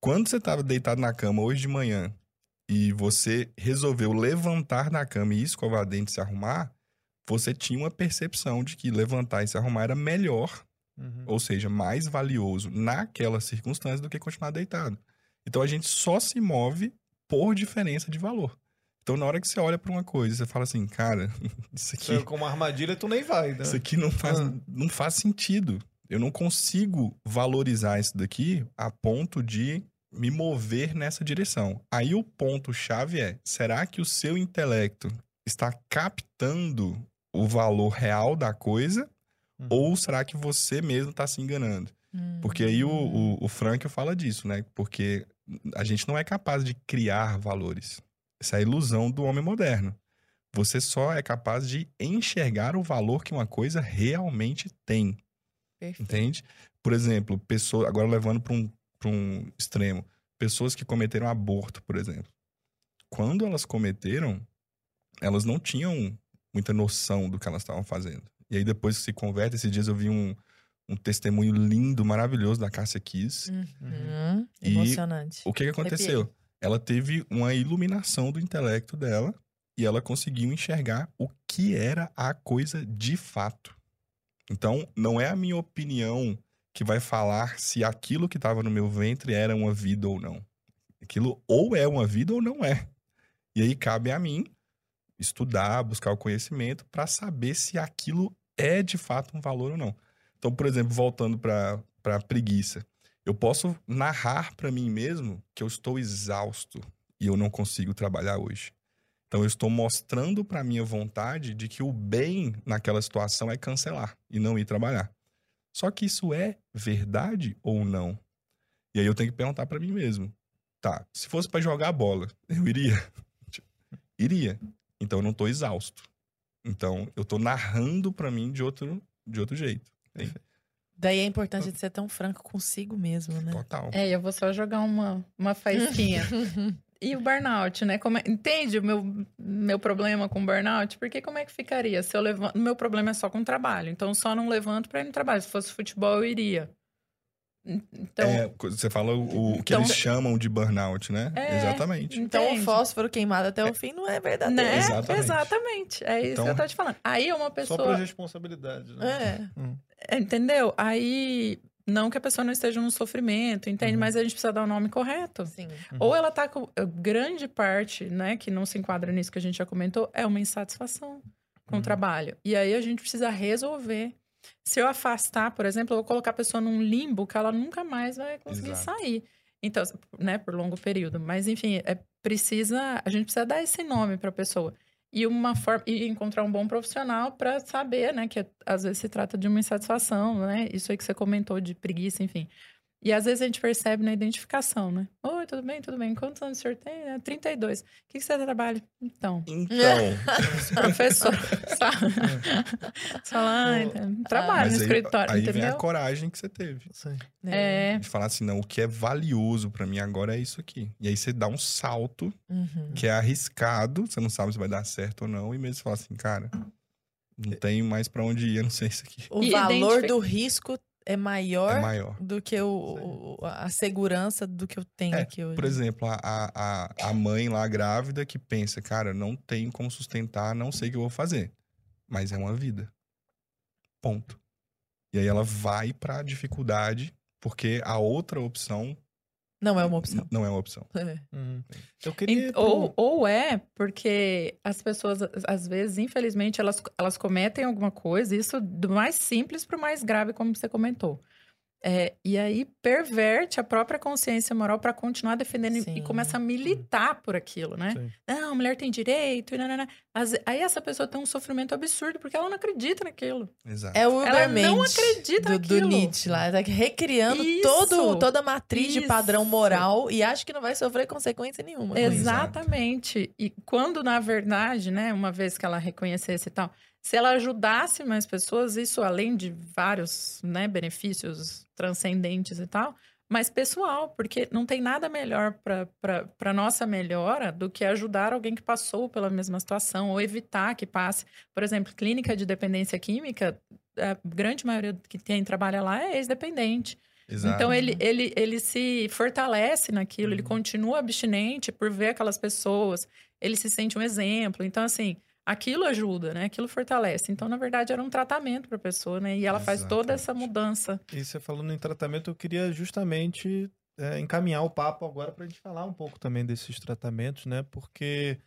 Quando você estava deitado na cama hoje de manhã e você resolveu levantar da cama e escovar dente e se arrumar, você tinha uma percepção de que levantar e se arrumar era melhor, Uhum. ou seja, mais valioso naquela circunstância do que continuar deitado. Então a gente só se move por diferença de valor. Então na hora que você olha para uma coisa, você fala assim, cara, isso aqui, Você, como armadilha, tu nem vai, né? isso aqui não faz, Ah. não faz sentido. Eu não consigo valorizar isso daqui a ponto de me mover nessa direção. Aí o ponto chave é: será que o seu intelecto está captando o valor real da coisa? Uhum. Ou será que você mesmo está se enganando? Porque aí o, o, o Frank fala disso, né? Porque a gente não é capaz de criar valores. Essa é a ilusão do homem moderno. Você só é capaz de enxergar o valor que uma coisa realmente tem, Perfeito. entende? Por exemplo, pessoas, agora levando para um, pra um extremo, pessoas que cometeram aborto, por exemplo. Quando elas cometeram, elas não tinham muita noção do que elas estavam fazendo. E aí depois que se converte, esses dias eu vi um, um testemunho lindo, maravilhoso da Cássia Kiss. Uhum. E Emocionante. O que, que aconteceu? Ela teve uma iluminação do intelecto dela e ela conseguiu enxergar o que era a coisa de fato. Então, não é a minha opinião que vai falar se aquilo que estava no meu ventre era uma vida ou não. Aquilo ou é uma vida ou não é. E aí cabe a mim estudar, buscar o conhecimento para saber se aquilo é de fato um valor ou não. Então, por exemplo, voltando para a preguiça. Eu posso narrar para mim mesmo que eu estou exausto e eu não consigo trabalhar hoje. Então eu estou mostrando para minha vontade de que o bem naquela situação é cancelar e não ir trabalhar. Só que isso é verdade ou não? E aí eu tenho que perguntar para mim mesmo. Tá, se fosse para jogar bola, eu iria? Tipo, iria. Então eu não tô exausto. Então eu tô narrando para mim de outro de outro jeito. Entende? Daí a importância de ser tão franco consigo mesmo, né? Total. É, eu vou só jogar uma, uma faísquinha. e o burnout, né? Como é- entende o meu, meu problema com burnout? Porque como é que ficaria? Se eu levanto. Meu problema é só com trabalho. Então, eu só não levanto pra ir no trabalho. Se fosse futebol, eu iria. En- Então, É, você fala o, o que Então- eles chamam de burnout, né? É, Exatamente. Então o fósforo queimado até o fim não é verdadeiro. Né? Exatamente. Exatamente. É isso Então- que eu tô te falando. Aí uma Só por pessoa. responsabilidade, né? É. É, Entendeu? Aí. Não que a pessoa não esteja no sofrimento, entende? Uhum. Mas a gente precisa dar o nome correto. Sim. Ou ela tá com. Grande parte, né, que não se enquadra nisso que a gente já comentou, é uma insatisfação com Uhum. o trabalho. E aí a gente precisa resolver. Se eu afastar, por exemplo, eu vou colocar a pessoa num limbo que ela nunca mais vai conseguir Exato. sair. Então, né, por longo período. Mas, enfim, é precisa. A gente precisa dar esse nome para a pessoa. E uma forma. E encontrar um bom profissional para saber, né, que às vezes se trata de uma insatisfação, né? Isso aí que você comentou de preguiça, enfim. E às vezes a gente percebe na identificação, né? Oi, tudo bem, tudo bem. Quantos anos o senhor tem? É, 32. O que, que você trabalha? Então, Então, professor, sabe? Você fala, ah, então, trabalho no aí, escritório, aí vem a entendeu? coragem que você teve. Sim. É, De falar assim, não, o que é valioso pra mim agora é isso aqui. E aí você dá um salto Uhum. que é arriscado, você não sabe se vai dar certo ou não, e mesmo você fala assim, cara, não tenho mais pra onde ir, eu não sei isso aqui. O E valor identifica- do risco é maior É maior. do que o, o- a segurança do que eu tenho É, aqui hoje. Por exemplo, a, a, a- a mãe lá grávida que pensa, cara, não tenho como sustentar, não sei o que eu vou fazer. Mas é uma vida. Ponto. E aí ela vai pra dificuldade, porque a outra opção Não é uma opção. não é uma opção. É. Uhum. Eu queria. Em- Ou, ou é porque as pessoas, às vezes, infelizmente, elas, elas cometem alguma coisa, isso do mais simples para o mais grave, como você comentou. É, e aí perverte a própria consciência moral para continuar defendendo e- Sim. e começa a militar por aquilo, né? Sim. Não, a mulher tem direito, e nanana. Aí essa pessoa tem um sofrimento absurdo porque ela não acredita naquilo. Exato. É o Ela não acredita do, do naquilo. Nietzsche lá, tá recriando Isso. todo, toda a matriz de padrão Isso. moral e acha que não vai sofrer consequência nenhuma. isso. Exatamente. E quando, na verdade, né, uma vez que ela reconhecesse e tal, se ela ajudasse mais pessoas, isso além de vários né, benefícios transcendentes e tal, mas pessoal, porque não tem nada melhor para nossa melhora do que ajudar alguém que passou pela mesma situação ou evitar que passe. Por exemplo, clínica de dependência química, a grande maioria que tem trabalha lá é ex-dependente. Exato. Então ele, ele, ele se fortalece naquilo, ele Uhum. continua abstinente por ver aquelas pessoas, ele se sente um exemplo. Então, assim, aquilo ajuda, né? Aquilo fortalece. Então, na verdade, era um tratamento para a pessoa, né? E ela faz toda essa Exatamente. mudança. E você falando em tratamento, eu queria justamente é, encaminhar o papo agora para a gente falar um pouco também desses tratamentos, né? Porque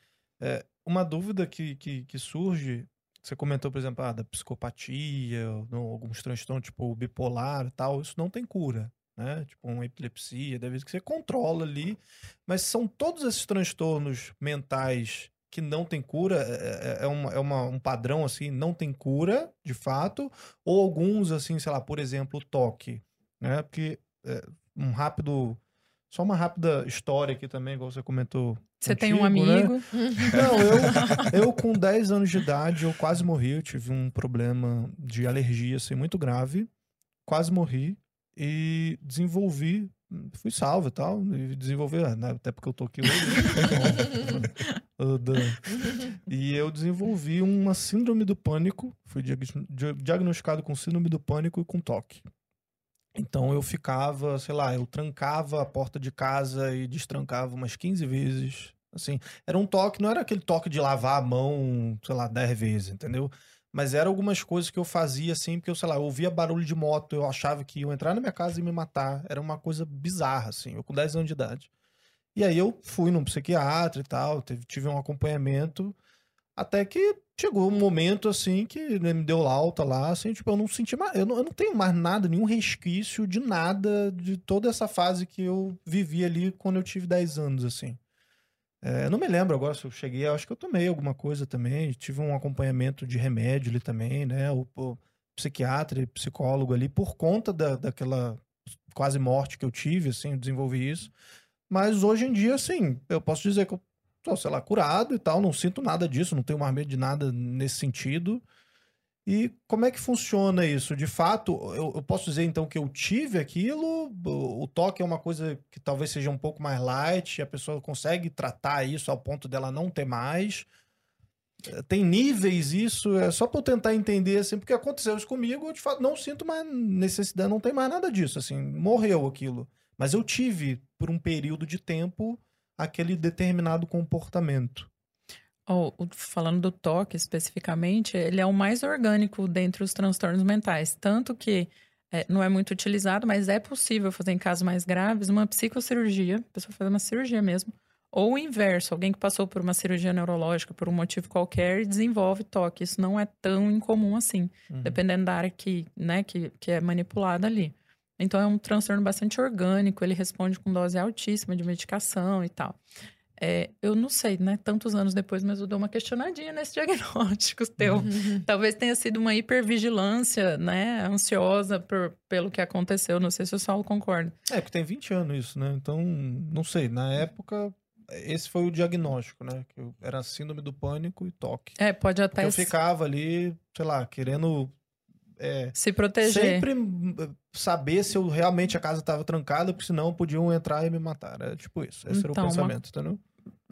é, uma dúvida que, que, que surge, você comentou, por exemplo, ah, da psicopatia, alguns transtornos tipo bipolar e tal, isso não tem cura, né? Tipo uma epilepsia, deve que você controla ali, mas são todos esses transtornos mentais que não tem cura, é, é- é uma, é uma- um padrão assim, não tem cura, de fato, ou alguns, assim, sei lá, por exemplo, o toque, né? Porque é, um rápido. Só uma rápida história aqui também, igual você comentou. Você tem um contigo, né? amigo. Não, eu, eu com 10 anos de idade, eu quase morri. Eu tive um problema de alergia, assim, muito grave. Quase morri. E desenvolvi. Fui salvo e tal. E desenvolvi, ah, né, até porque eu tô aqui hoje. né? E eu desenvolvi uma síndrome do pânico. Fui diag- dia- diagnosticado com síndrome do pânico e com toque. Então eu ficava, sei lá, eu trancava a porta de casa e destrancava umas 15 vezes. Assim, era um toque, não era aquele toque de lavar a mão, sei lá, 10 vezes, entendeu? Mas eram algumas coisas que eu fazia assim, porque eu, sei lá, eu ouvia barulho de moto, eu achava que iam entrar na minha casa e me matar. Era uma coisa bizarra, assim, eu com 10 anos de idade. E aí eu fui num psiquiatra e tal, tive um acompanhamento, até que chegou um momento, assim, que me deu alta lá, assim, tipo, eu não senti mais, eu não, eu não tenho mais nada, nenhum resquício de nada, de toda essa fase que eu vivi ali quando eu tive 10 anos, assim. É, não me lembro agora se eu cheguei, acho que eu tomei alguma coisa também, tive um acompanhamento de remédio ali também, né, o, o psiquiatra e psicólogo ali, por conta da, daquela quase morte que eu tive, assim, eu desenvolvi isso. Mas hoje em dia, assim, eu posso dizer que eu tô, sei lá, curado e tal, não sinto nada disso, não tenho mais medo de nada nesse sentido. E como é que funciona isso? De fato, eu, eu posso dizer então que eu tive aquilo, o, o toque é uma coisa que talvez seja um pouco mais light, a pessoa consegue tratar isso ao ponto dela não ter mais. Eh, Tem níveis isso, é só para eu tentar entender assim, porque aconteceu isso comigo, eu de fato não sinto mais necessidade, não tem mais nada disso, assim, morreu aquilo. Mas eu tive por um período de tempo aquele determinado comportamento. Ó, o- falando do toque especificamente, ele é o mais orgânico dentre os transtornos mentais. Tanto que é, não é muito utilizado, mas é possível fazer em casos mais graves uma psicocirurgia, a pessoa fazer uma cirurgia mesmo. Ou o inverso, alguém que passou por uma cirurgia neurológica por um motivo qualquer e desenvolve toque. Isso não é tão incomum assim, Uhum. dependendo da área que, né, que, que é manipulada ali. Então é um transtorno bastante orgânico, ele responde com dose altíssima de medicação e tal. É, eu não sei, né? Tantos anos depois, mas eu dou uma questionadinha nesse diagnóstico teu. Uhum. Talvez tenha sido uma hipervigilância, né? Ansiosa por, pelo que aconteceu. Não sei se o Saulo concorda. É, porque tem 20 anos isso, né? Então, não sei. Na época, esse foi o diagnóstico, né? Que eu- era síndrome do pânico e toque. É, pode Porque até eu se- ficava ali, sei lá, querendo é, se proteger. sempre saber se eu realmente a casa estava trancada, porque senão podiam entrar e me matar. Era tipo isso. Esse era Então, o uma- pensamento, entendeu?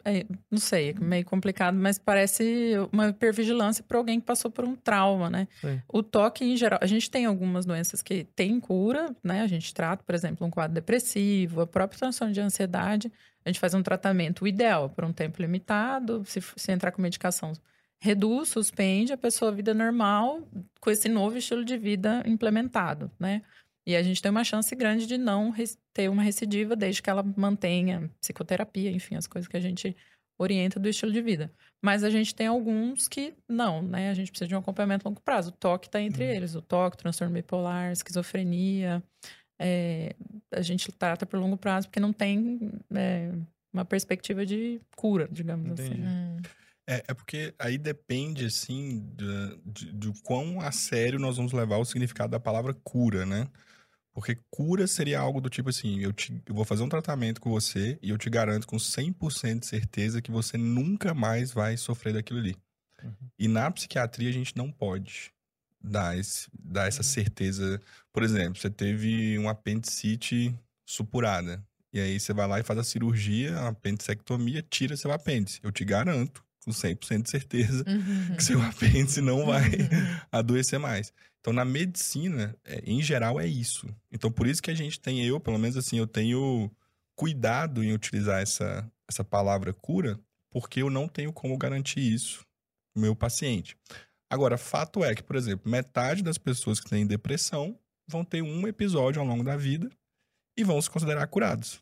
É, não sei, é meio complicado, mas parece uma hipervigilância para alguém que passou por um trauma, né? Sim. O toque, em geral, a gente tem algumas doenças que têm cura, né? A gente trata, por exemplo, um quadro depressivo, a própria transtorno de ansiedade. A gente faz um tratamento ideal por um tempo limitado. Se, se entrar com medicação, reduz, suspende a pessoa à vida normal com esse novo estilo de vida implementado, né? E a gente tem uma chance grande de não ter uma recidiva desde que ela mantenha psicoterapia, enfim, as coisas que a gente orienta do estilo de vida. Mas a gente tem alguns que não, né? A gente precisa de um acompanhamento a longo prazo. O toque está entre Uhum. eles. O toque, transtorno bipolar, esquizofrenia. é, a gente trata por longo prazo porque não tem é, uma perspectiva de cura, digamos Entendi. assim. Hum. É, é porque aí depende, assim, da- de, de quão a sério nós vamos levar o significado da palavra cura, né? Porque cura seria algo do tipo assim, eu, te, eu vou fazer um tratamento com você e eu te garanto com 100% de certeza que você nunca mais vai sofrer daquilo ali. Uhum. E na psiquiatria a gente não pode dar, esse, dar essa certeza. Por exemplo, você teve um apendicite supurada. E aí você vai lá e faz a cirurgia, a apendicectomia, tira seu apêndice. Eu te garanto, com 100% de certeza, Uhum. que seu apêndice não vai adoecer mais. Então, na medicina, é, em geral, é isso. Então, por isso que a gente tem, eu, pelo menos assim, eu tenho cuidado em utilizar essa, essa palavra cura, porque eu não tenho como garantir isso no meu paciente. Agora, fato é que, por exemplo, metade das pessoas que têm depressão vão ter um episódio ao longo da vida e vão se considerar curados.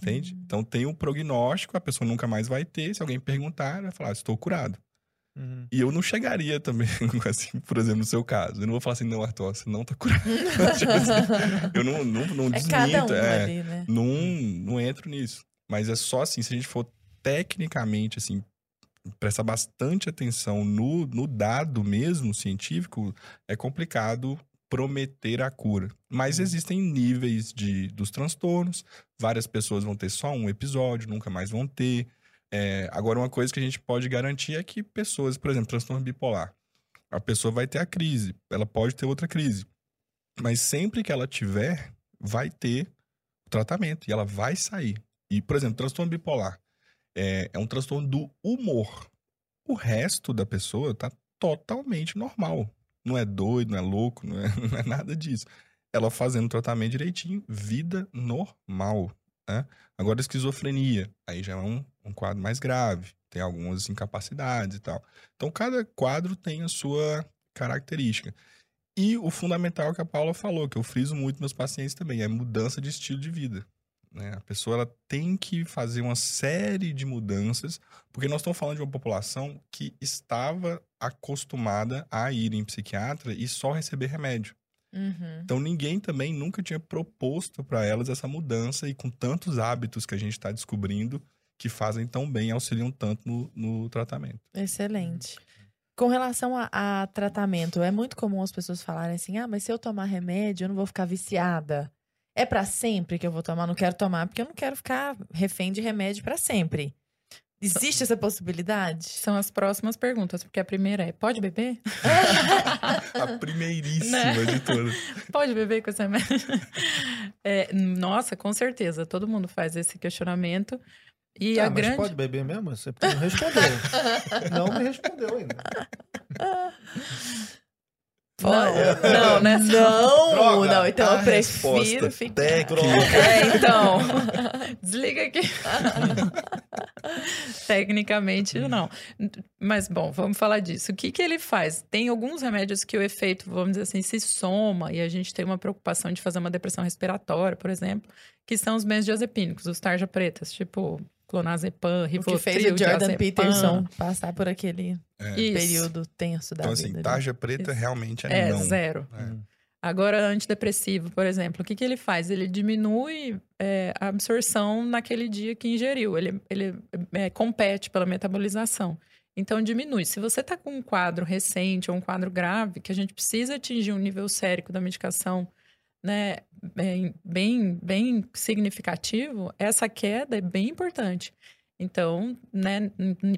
Entende? Então, tem um prognóstico, a pessoa nunca mais vai ter. Se alguém perguntar, vai falar, "Ah, estou curado. Uhum. E eu não chegaria também, assim, por exemplo, no seu caso. Eu não vou falar assim, não, Arthur, você não tá curado. Tipo assim, eu não, não, não É desminto, um é, ali, né? não, não entro nisso. Mas é só assim, se a gente for tecnicamente, assim, prestar bastante atenção no, no dado mesmo científico, é complicado prometer a cura. Mas existem níveis de, dos transtornos, várias pessoas vão ter só um episódio, nunca mais vão ter. É, agora, uma coisa que a gente pode garantir é que pessoas, por exemplo, transtorno bipolar, a pessoa vai ter a crise, ela pode ter outra crise. Mas sempre que ela tiver, vai ter o tratamento e ela vai sair. E, por exemplo, transtorno bipolar é, é um transtorno do humor. O resto da pessoa tá totalmente normal. Não é doido, não é louco, não é, não é nada disso. Ela fazendo tratamento direitinho, vida normal. Né? Agora, esquizofrenia, aí já é um, um quadro mais grave, tem algumas incapacidades e tal. Então, cada quadro tem a sua característica. E o fundamental que a Paula falou, que eu friso muito nos pacientes também, é mudança de estilo de vida. né? A pessoa ela tem que fazer uma série de mudanças, porque nós estamos falando de uma população que estava acostumada a ir em psiquiatra e só receber remédio. Uhum. Então ninguém também nunca tinha proposto para elas essa mudança e com tantos hábitos que a gente está descobrindo que fazem tão bem, auxiliam tanto no, no tratamento. Excelente. Com relação a, a tratamento, é muito comum as pessoas falarem assim: ah, mas se eu tomar remédio, eu não vou ficar viciada. É pra sempre que eu vou tomar? Não quero tomar, porque eu não quero ficar refém de remédio pra sempre. Existe essa possibilidade? São as próximas perguntas, porque a primeira é: pode beber? A primeiríssima Né? de todas. Pode beber com remédio? É, nossa, com certeza. Todo mundo faz esse questionamento. E Tá, a mas grande. pode beber mesmo? Você não respondeu. não me respondeu ainda. Pode. Não, né? Não, Droga. não. Então A eu prefiro resposta ficar. técnica. É, então. Desliga aqui. Tecnicamente, não. Mas, bom, vamos falar disso. O que, que ele faz? Tem alguns remédios que o efeito, vamos dizer assim, se soma e a gente tem uma preocupação de fazer uma depressão respiratória, por exemplo, que são os benzodiazepínicos, os tarja pretas, tipo clonazepam, O rivotril, que fez o Jordan diazepam. Peterson passar por aquele É. Período tenso da Então, vida. assim, né? tarja preta Isso. realmente é, É, não. zero. É. Agora, antidepressivo, por exemplo, o que, que ele faz? Ele diminui é, a absorção naquele dia que ingeriu. Ele, ele é, compete pela metabolização. Então, diminui. Se você está com um quadro recente ou um quadro grave, que a gente precisa atingir um nível sérico da medicação né, bem, bem, bem significativo, essa queda é bem importante. Então, né,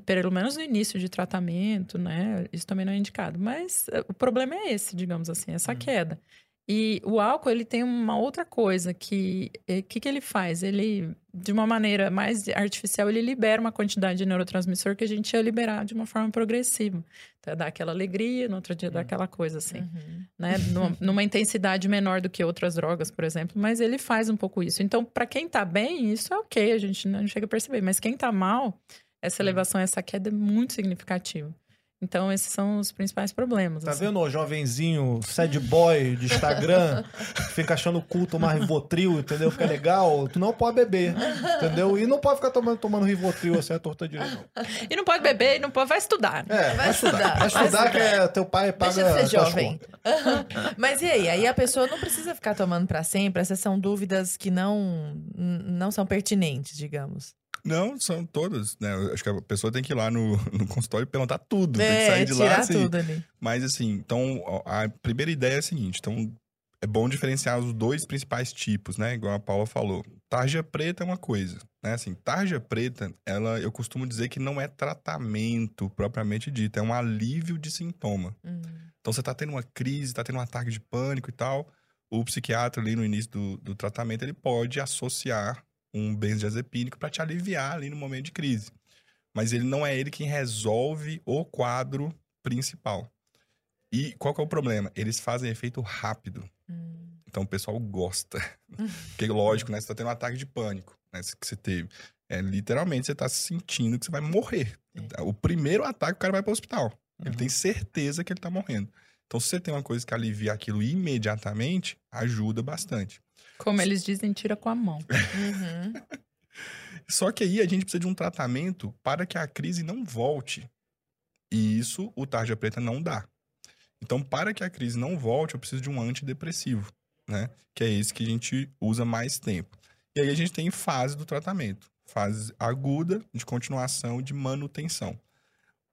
pelo menos no início de tratamento, né, isso também não é indicado. Mas eh, o problema é esse, digamos assim, essa uhum. queda. E o álcool, ele tem uma outra coisa que... O eh, que, que ele faz? Ele, de uma maneira mais artificial, ele libera uma quantidade de neurotransmissor que a gente ia liberar de uma forma progressiva. Então, dá aquela alegria, no outro dia dá uhum. aquela coisa assim. Uhum. Né? numa, numa, intensidade menor do que outras drogas, por exemplo. Mas ele faz um pouco isso. Então, para quem tá bem, isso é ok, a gente não chega a perceber. Mas quem tá mal, essa uhum. elevação, essa queda é muito significativa. Então, esses são os principais problemas. Tá assim. vendo o jovenzinho, sad boy de Instagram, fica achando culto uma Rivotril, entendeu? Fica legal. Tu não pode beber, entendeu? E não pode ficar tomando, tomando Rivotril assim, a torta direito. E não pode beber, e não pode... Vai estudar. É, vai, vai estudar. estudar. Vai estudar, vai que é, teu pai paga Deixa de ser jovem. Mas e aí? Aí a pessoa não precisa ficar tomando para sempre. Essas são dúvidas que não, não são pertinentes, digamos. Não, são todas, né? Acho que a pessoa tem que ir lá no, no consultório e perguntar tudo. É, tem que sair de tirar lá. Assim. tudo ali. Mas assim, então a primeira ideia é a seguinte: então é bom diferenciar os dois principais tipos, né? Igual a Paula falou. Tarja preta é uma coisa, né? Assim, tarja preta, ela, eu costumo dizer que não é tratamento propriamente dito, é um alívio de sintoma. Hum. Então você tá tendo uma crise, tá tendo um ataque de pânico e tal. O psiquiatra ali no início do, do tratamento, ele pode associar um benzodiazepínico para te aliviar ali no momento de crise. Mas ele não é ele quem resolve o quadro principal. E qual que é o problema? Eles fazem efeito rápido. Hum. Então o pessoal gosta. Porque, lógico, né? Você tá tendo um ataque de pânico, né? Que você teve. É, literalmente, você tá sentindo que você vai morrer. É. O primeiro ataque, o cara vai para o hospital. Uhum. Ele tem certeza que ele tá morrendo. Então, se você tem uma coisa que alivia aquilo imediatamente, ajuda bastante. Como eles dizem, tira com a mão. Uhum. Só que aí a gente precisa de um tratamento para que a crise não volte. E isso o tarja preta não dá. Então, para que a crise não volte, eu preciso de um antidepressivo, né? Que é esse que a gente usa mais tempo. E aí a gente tem fase do tratamento. Fase aguda, de continuação, de manutenção.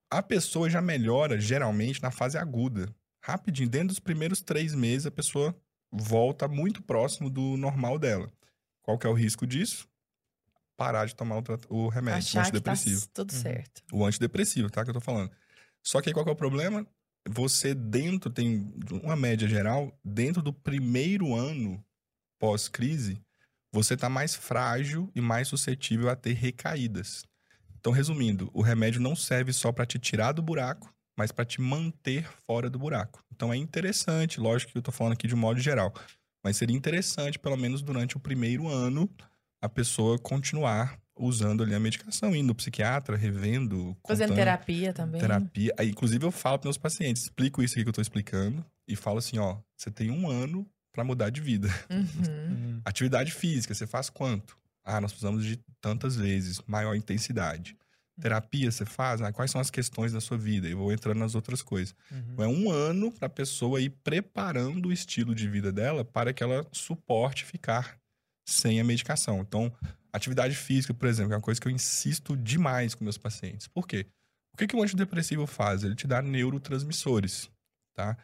A pessoa já melhora, geralmente, na fase aguda. Rapidinho, dentro dos primeiros três meses, a pessoa volta muito próximo do normal dela. Qual que é o risco disso? Parar de tomar o, o remédio, Achar o antidepressivo. Que tá tudo certo. O antidepressivo, tá? Que eu tô falando. Só que aí qual que é o problema? Você dentro, tem uma média geral, dentro do primeiro ano pós-crise, você tá mais frágil e mais suscetível a ter recaídas. Então, resumindo, o remédio não serve só para te tirar do buraco, mas para te manter fora do buraco. Então é interessante, lógico que eu estou falando aqui de um modo geral, mas seria interessante, pelo menos durante o primeiro ano, a pessoa continuar usando ali a medicação, indo no psiquiatra, revendo. Fazendo contando, terapia também. Terapia. Aí, inclusive, eu falo para meus pacientes, explico isso aqui que eu estou explicando e falo assim: ó, você tem um ano para mudar de vida. Uhum. Atividade física, você faz quanto? Ah, nós precisamos de tantas vezes, maior intensidade. Terapia você faz? Ah, quais são as questões da sua vida? E vou entrando nas outras coisas. Uhum. É um ano para a pessoa ir preparando o estilo de vida dela para que ela suporte ficar sem a medicação. Então, atividade física, por exemplo, é uma coisa que eu insisto demais com meus pacientes. Por quê? O que, que o antidepressivo faz? Ele te dá neurotransmissores, tá?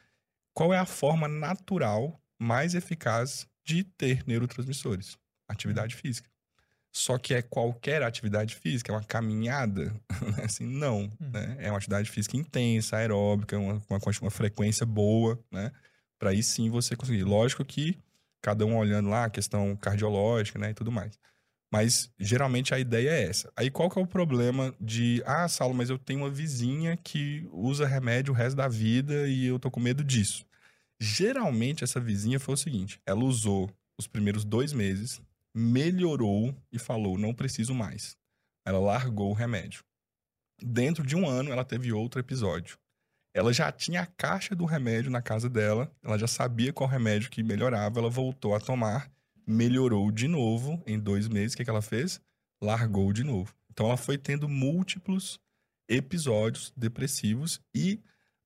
Qual é a forma natural mais eficaz de ter neurotransmissores? Atividade física. Só que é qualquer atividade física, é uma caminhada, né? assim, não, hum. né? É uma atividade física intensa, aeróbica, uma, uma, uma frequência boa, né? Para aí sim você conseguir. Lógico que cada um olhando lá a questão cardiológica, né, e tudo mais. Mas geralmente a ideia é essa. Aí qual que é o problema de, ah, Saulo, mas eu tenho uma vizinha que usa remédio o resto da vida e eu tô com medo disso. Geralmente essa vizinha foi o seguinte, ela usou os primeiros dois meses, melhorou e falou: não preciso mais. Ela largou o remédio. Dentro de um ano, ela teve outro episódio. Ela já tinha a caixa do remédio na casa dela, ela já sabia qual remédio que melhorava, ela voltou a tomar, melhorou de novo em dois meses. O que, que ela fez? Largou de novo. Então, ela foi tendo múltiplos episódios depressivos e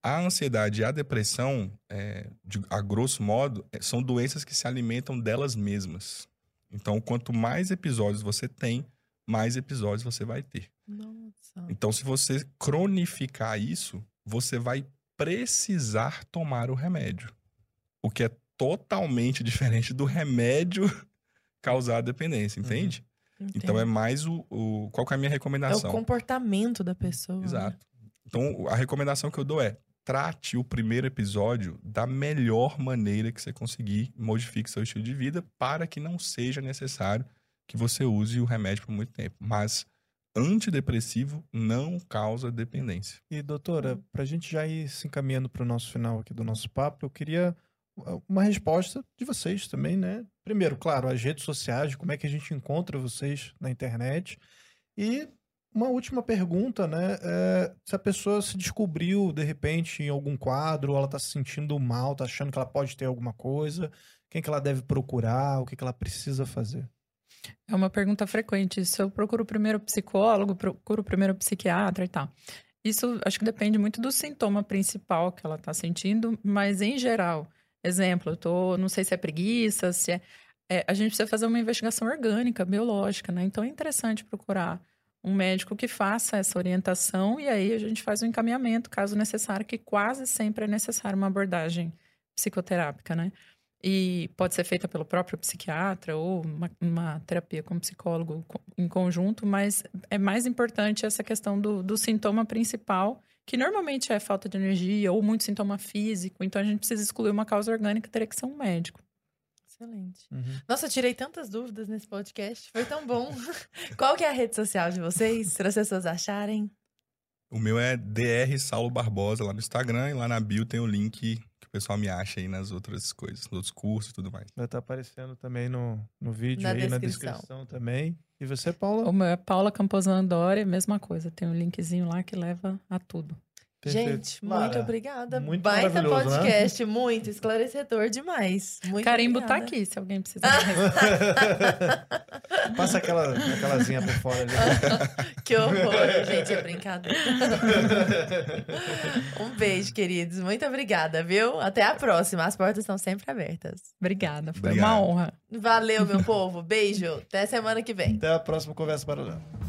A ansiedade e a depressão, é, de- a grosso modo, é, são doenças que se alimentam delas mesmas. Então, quanto mais episódios você tem, mais episódios você vai ter. Nossa. Então, se você cronificar isso, você vai precisar tomar o remédio. O que é totalmente diferente do remédio causar dependência, entende? Então, é mais o, o- Qual que é a minha É o recomendação? comportamento da pessoa. né? Exato. Então, a recomendação que eu dou é trate o primeiro episódio da melhor maneira que você conseguir, modifique seu estilo de vida para que não seja necessário que você use o remédio por muito tempo. Mas antidepressivo não causa dependência. E, doutora, para a gente já ir se encaminhando para o nosso final aqui do nosso papo, eu queria uma resposta de vocês também, né? Primeiro, claro, as redes sociais, como é que a gente encontra vocês na internet. E uma última pergunta, né? é, se a pessoa se descobriu, de repente, em algum quadro, ela está se sentindo mal, está achando que ela pode ter alguma coisa, quem que ela deve procurar, o que, que ela precisa fazer? É uma pergunta frequente. Isso eu procuro primeiro psicólogo, procuro primeiro psiquiatra e tal. Isso acho que depende muito do sintoma principal que ela está sentindo, mas em geral, exemplo, eu tô, não sei se é preguiça, se é, é, a gente precisa fazer uma investigação orgânica, biológica, né? Então é interessante procurar um médico que faça essa orientação e aí a gente faz o encaminhamento, caso necessário, que quase sempre é necessário uma abordagem psicoterápica, né? E pode ser feita pelo próprio psiquiatra ou uma, uma terapia com psicólogo em conjunto, mas é mais importante essa questão do, do sintoma principal, que normalmente é falta de energia ou muito sintoma físico. Então a gente precisa excluir uma causa orgânica, teria que ser um médico. Excelente. Nossa, eu tirei tantas dúvidas nesse podcast. Foi tão bom. Qual que é a rede social de vocês? Para as pessoas acharem. O meu é DR Saulo Barbosa lá no Instagram e lá na bio tem o link que o pessoal me acha aí nas outras coisas, nos outros cursos e tudo mais. Vai estar aparecendo também no, no vídeo Na aí, na descrição. descrição também. E você, Paula? O meu é Paula Camposan Dória, mesma coisa. Tem um linkzinho lá que leva a tudo. Perfeito. Gente, Mara, muito obrigada. muito Baita né? podcast, muito esclarecedor demais. Muito Carimbo tá obrigada. aqui, se alguém precisar. Passa aquela, aquelazinha por fora ali. Que horror, gente, é brincadeira. um beijo, queridos. Muito obrigada, viu? Até a próxima. As portas estão sempre abertas. Obrigada, foi Obrigado. uma honra. Valeu, meu povo. Beijo. Até semana que vem. Até a próxima Conversa Paralela.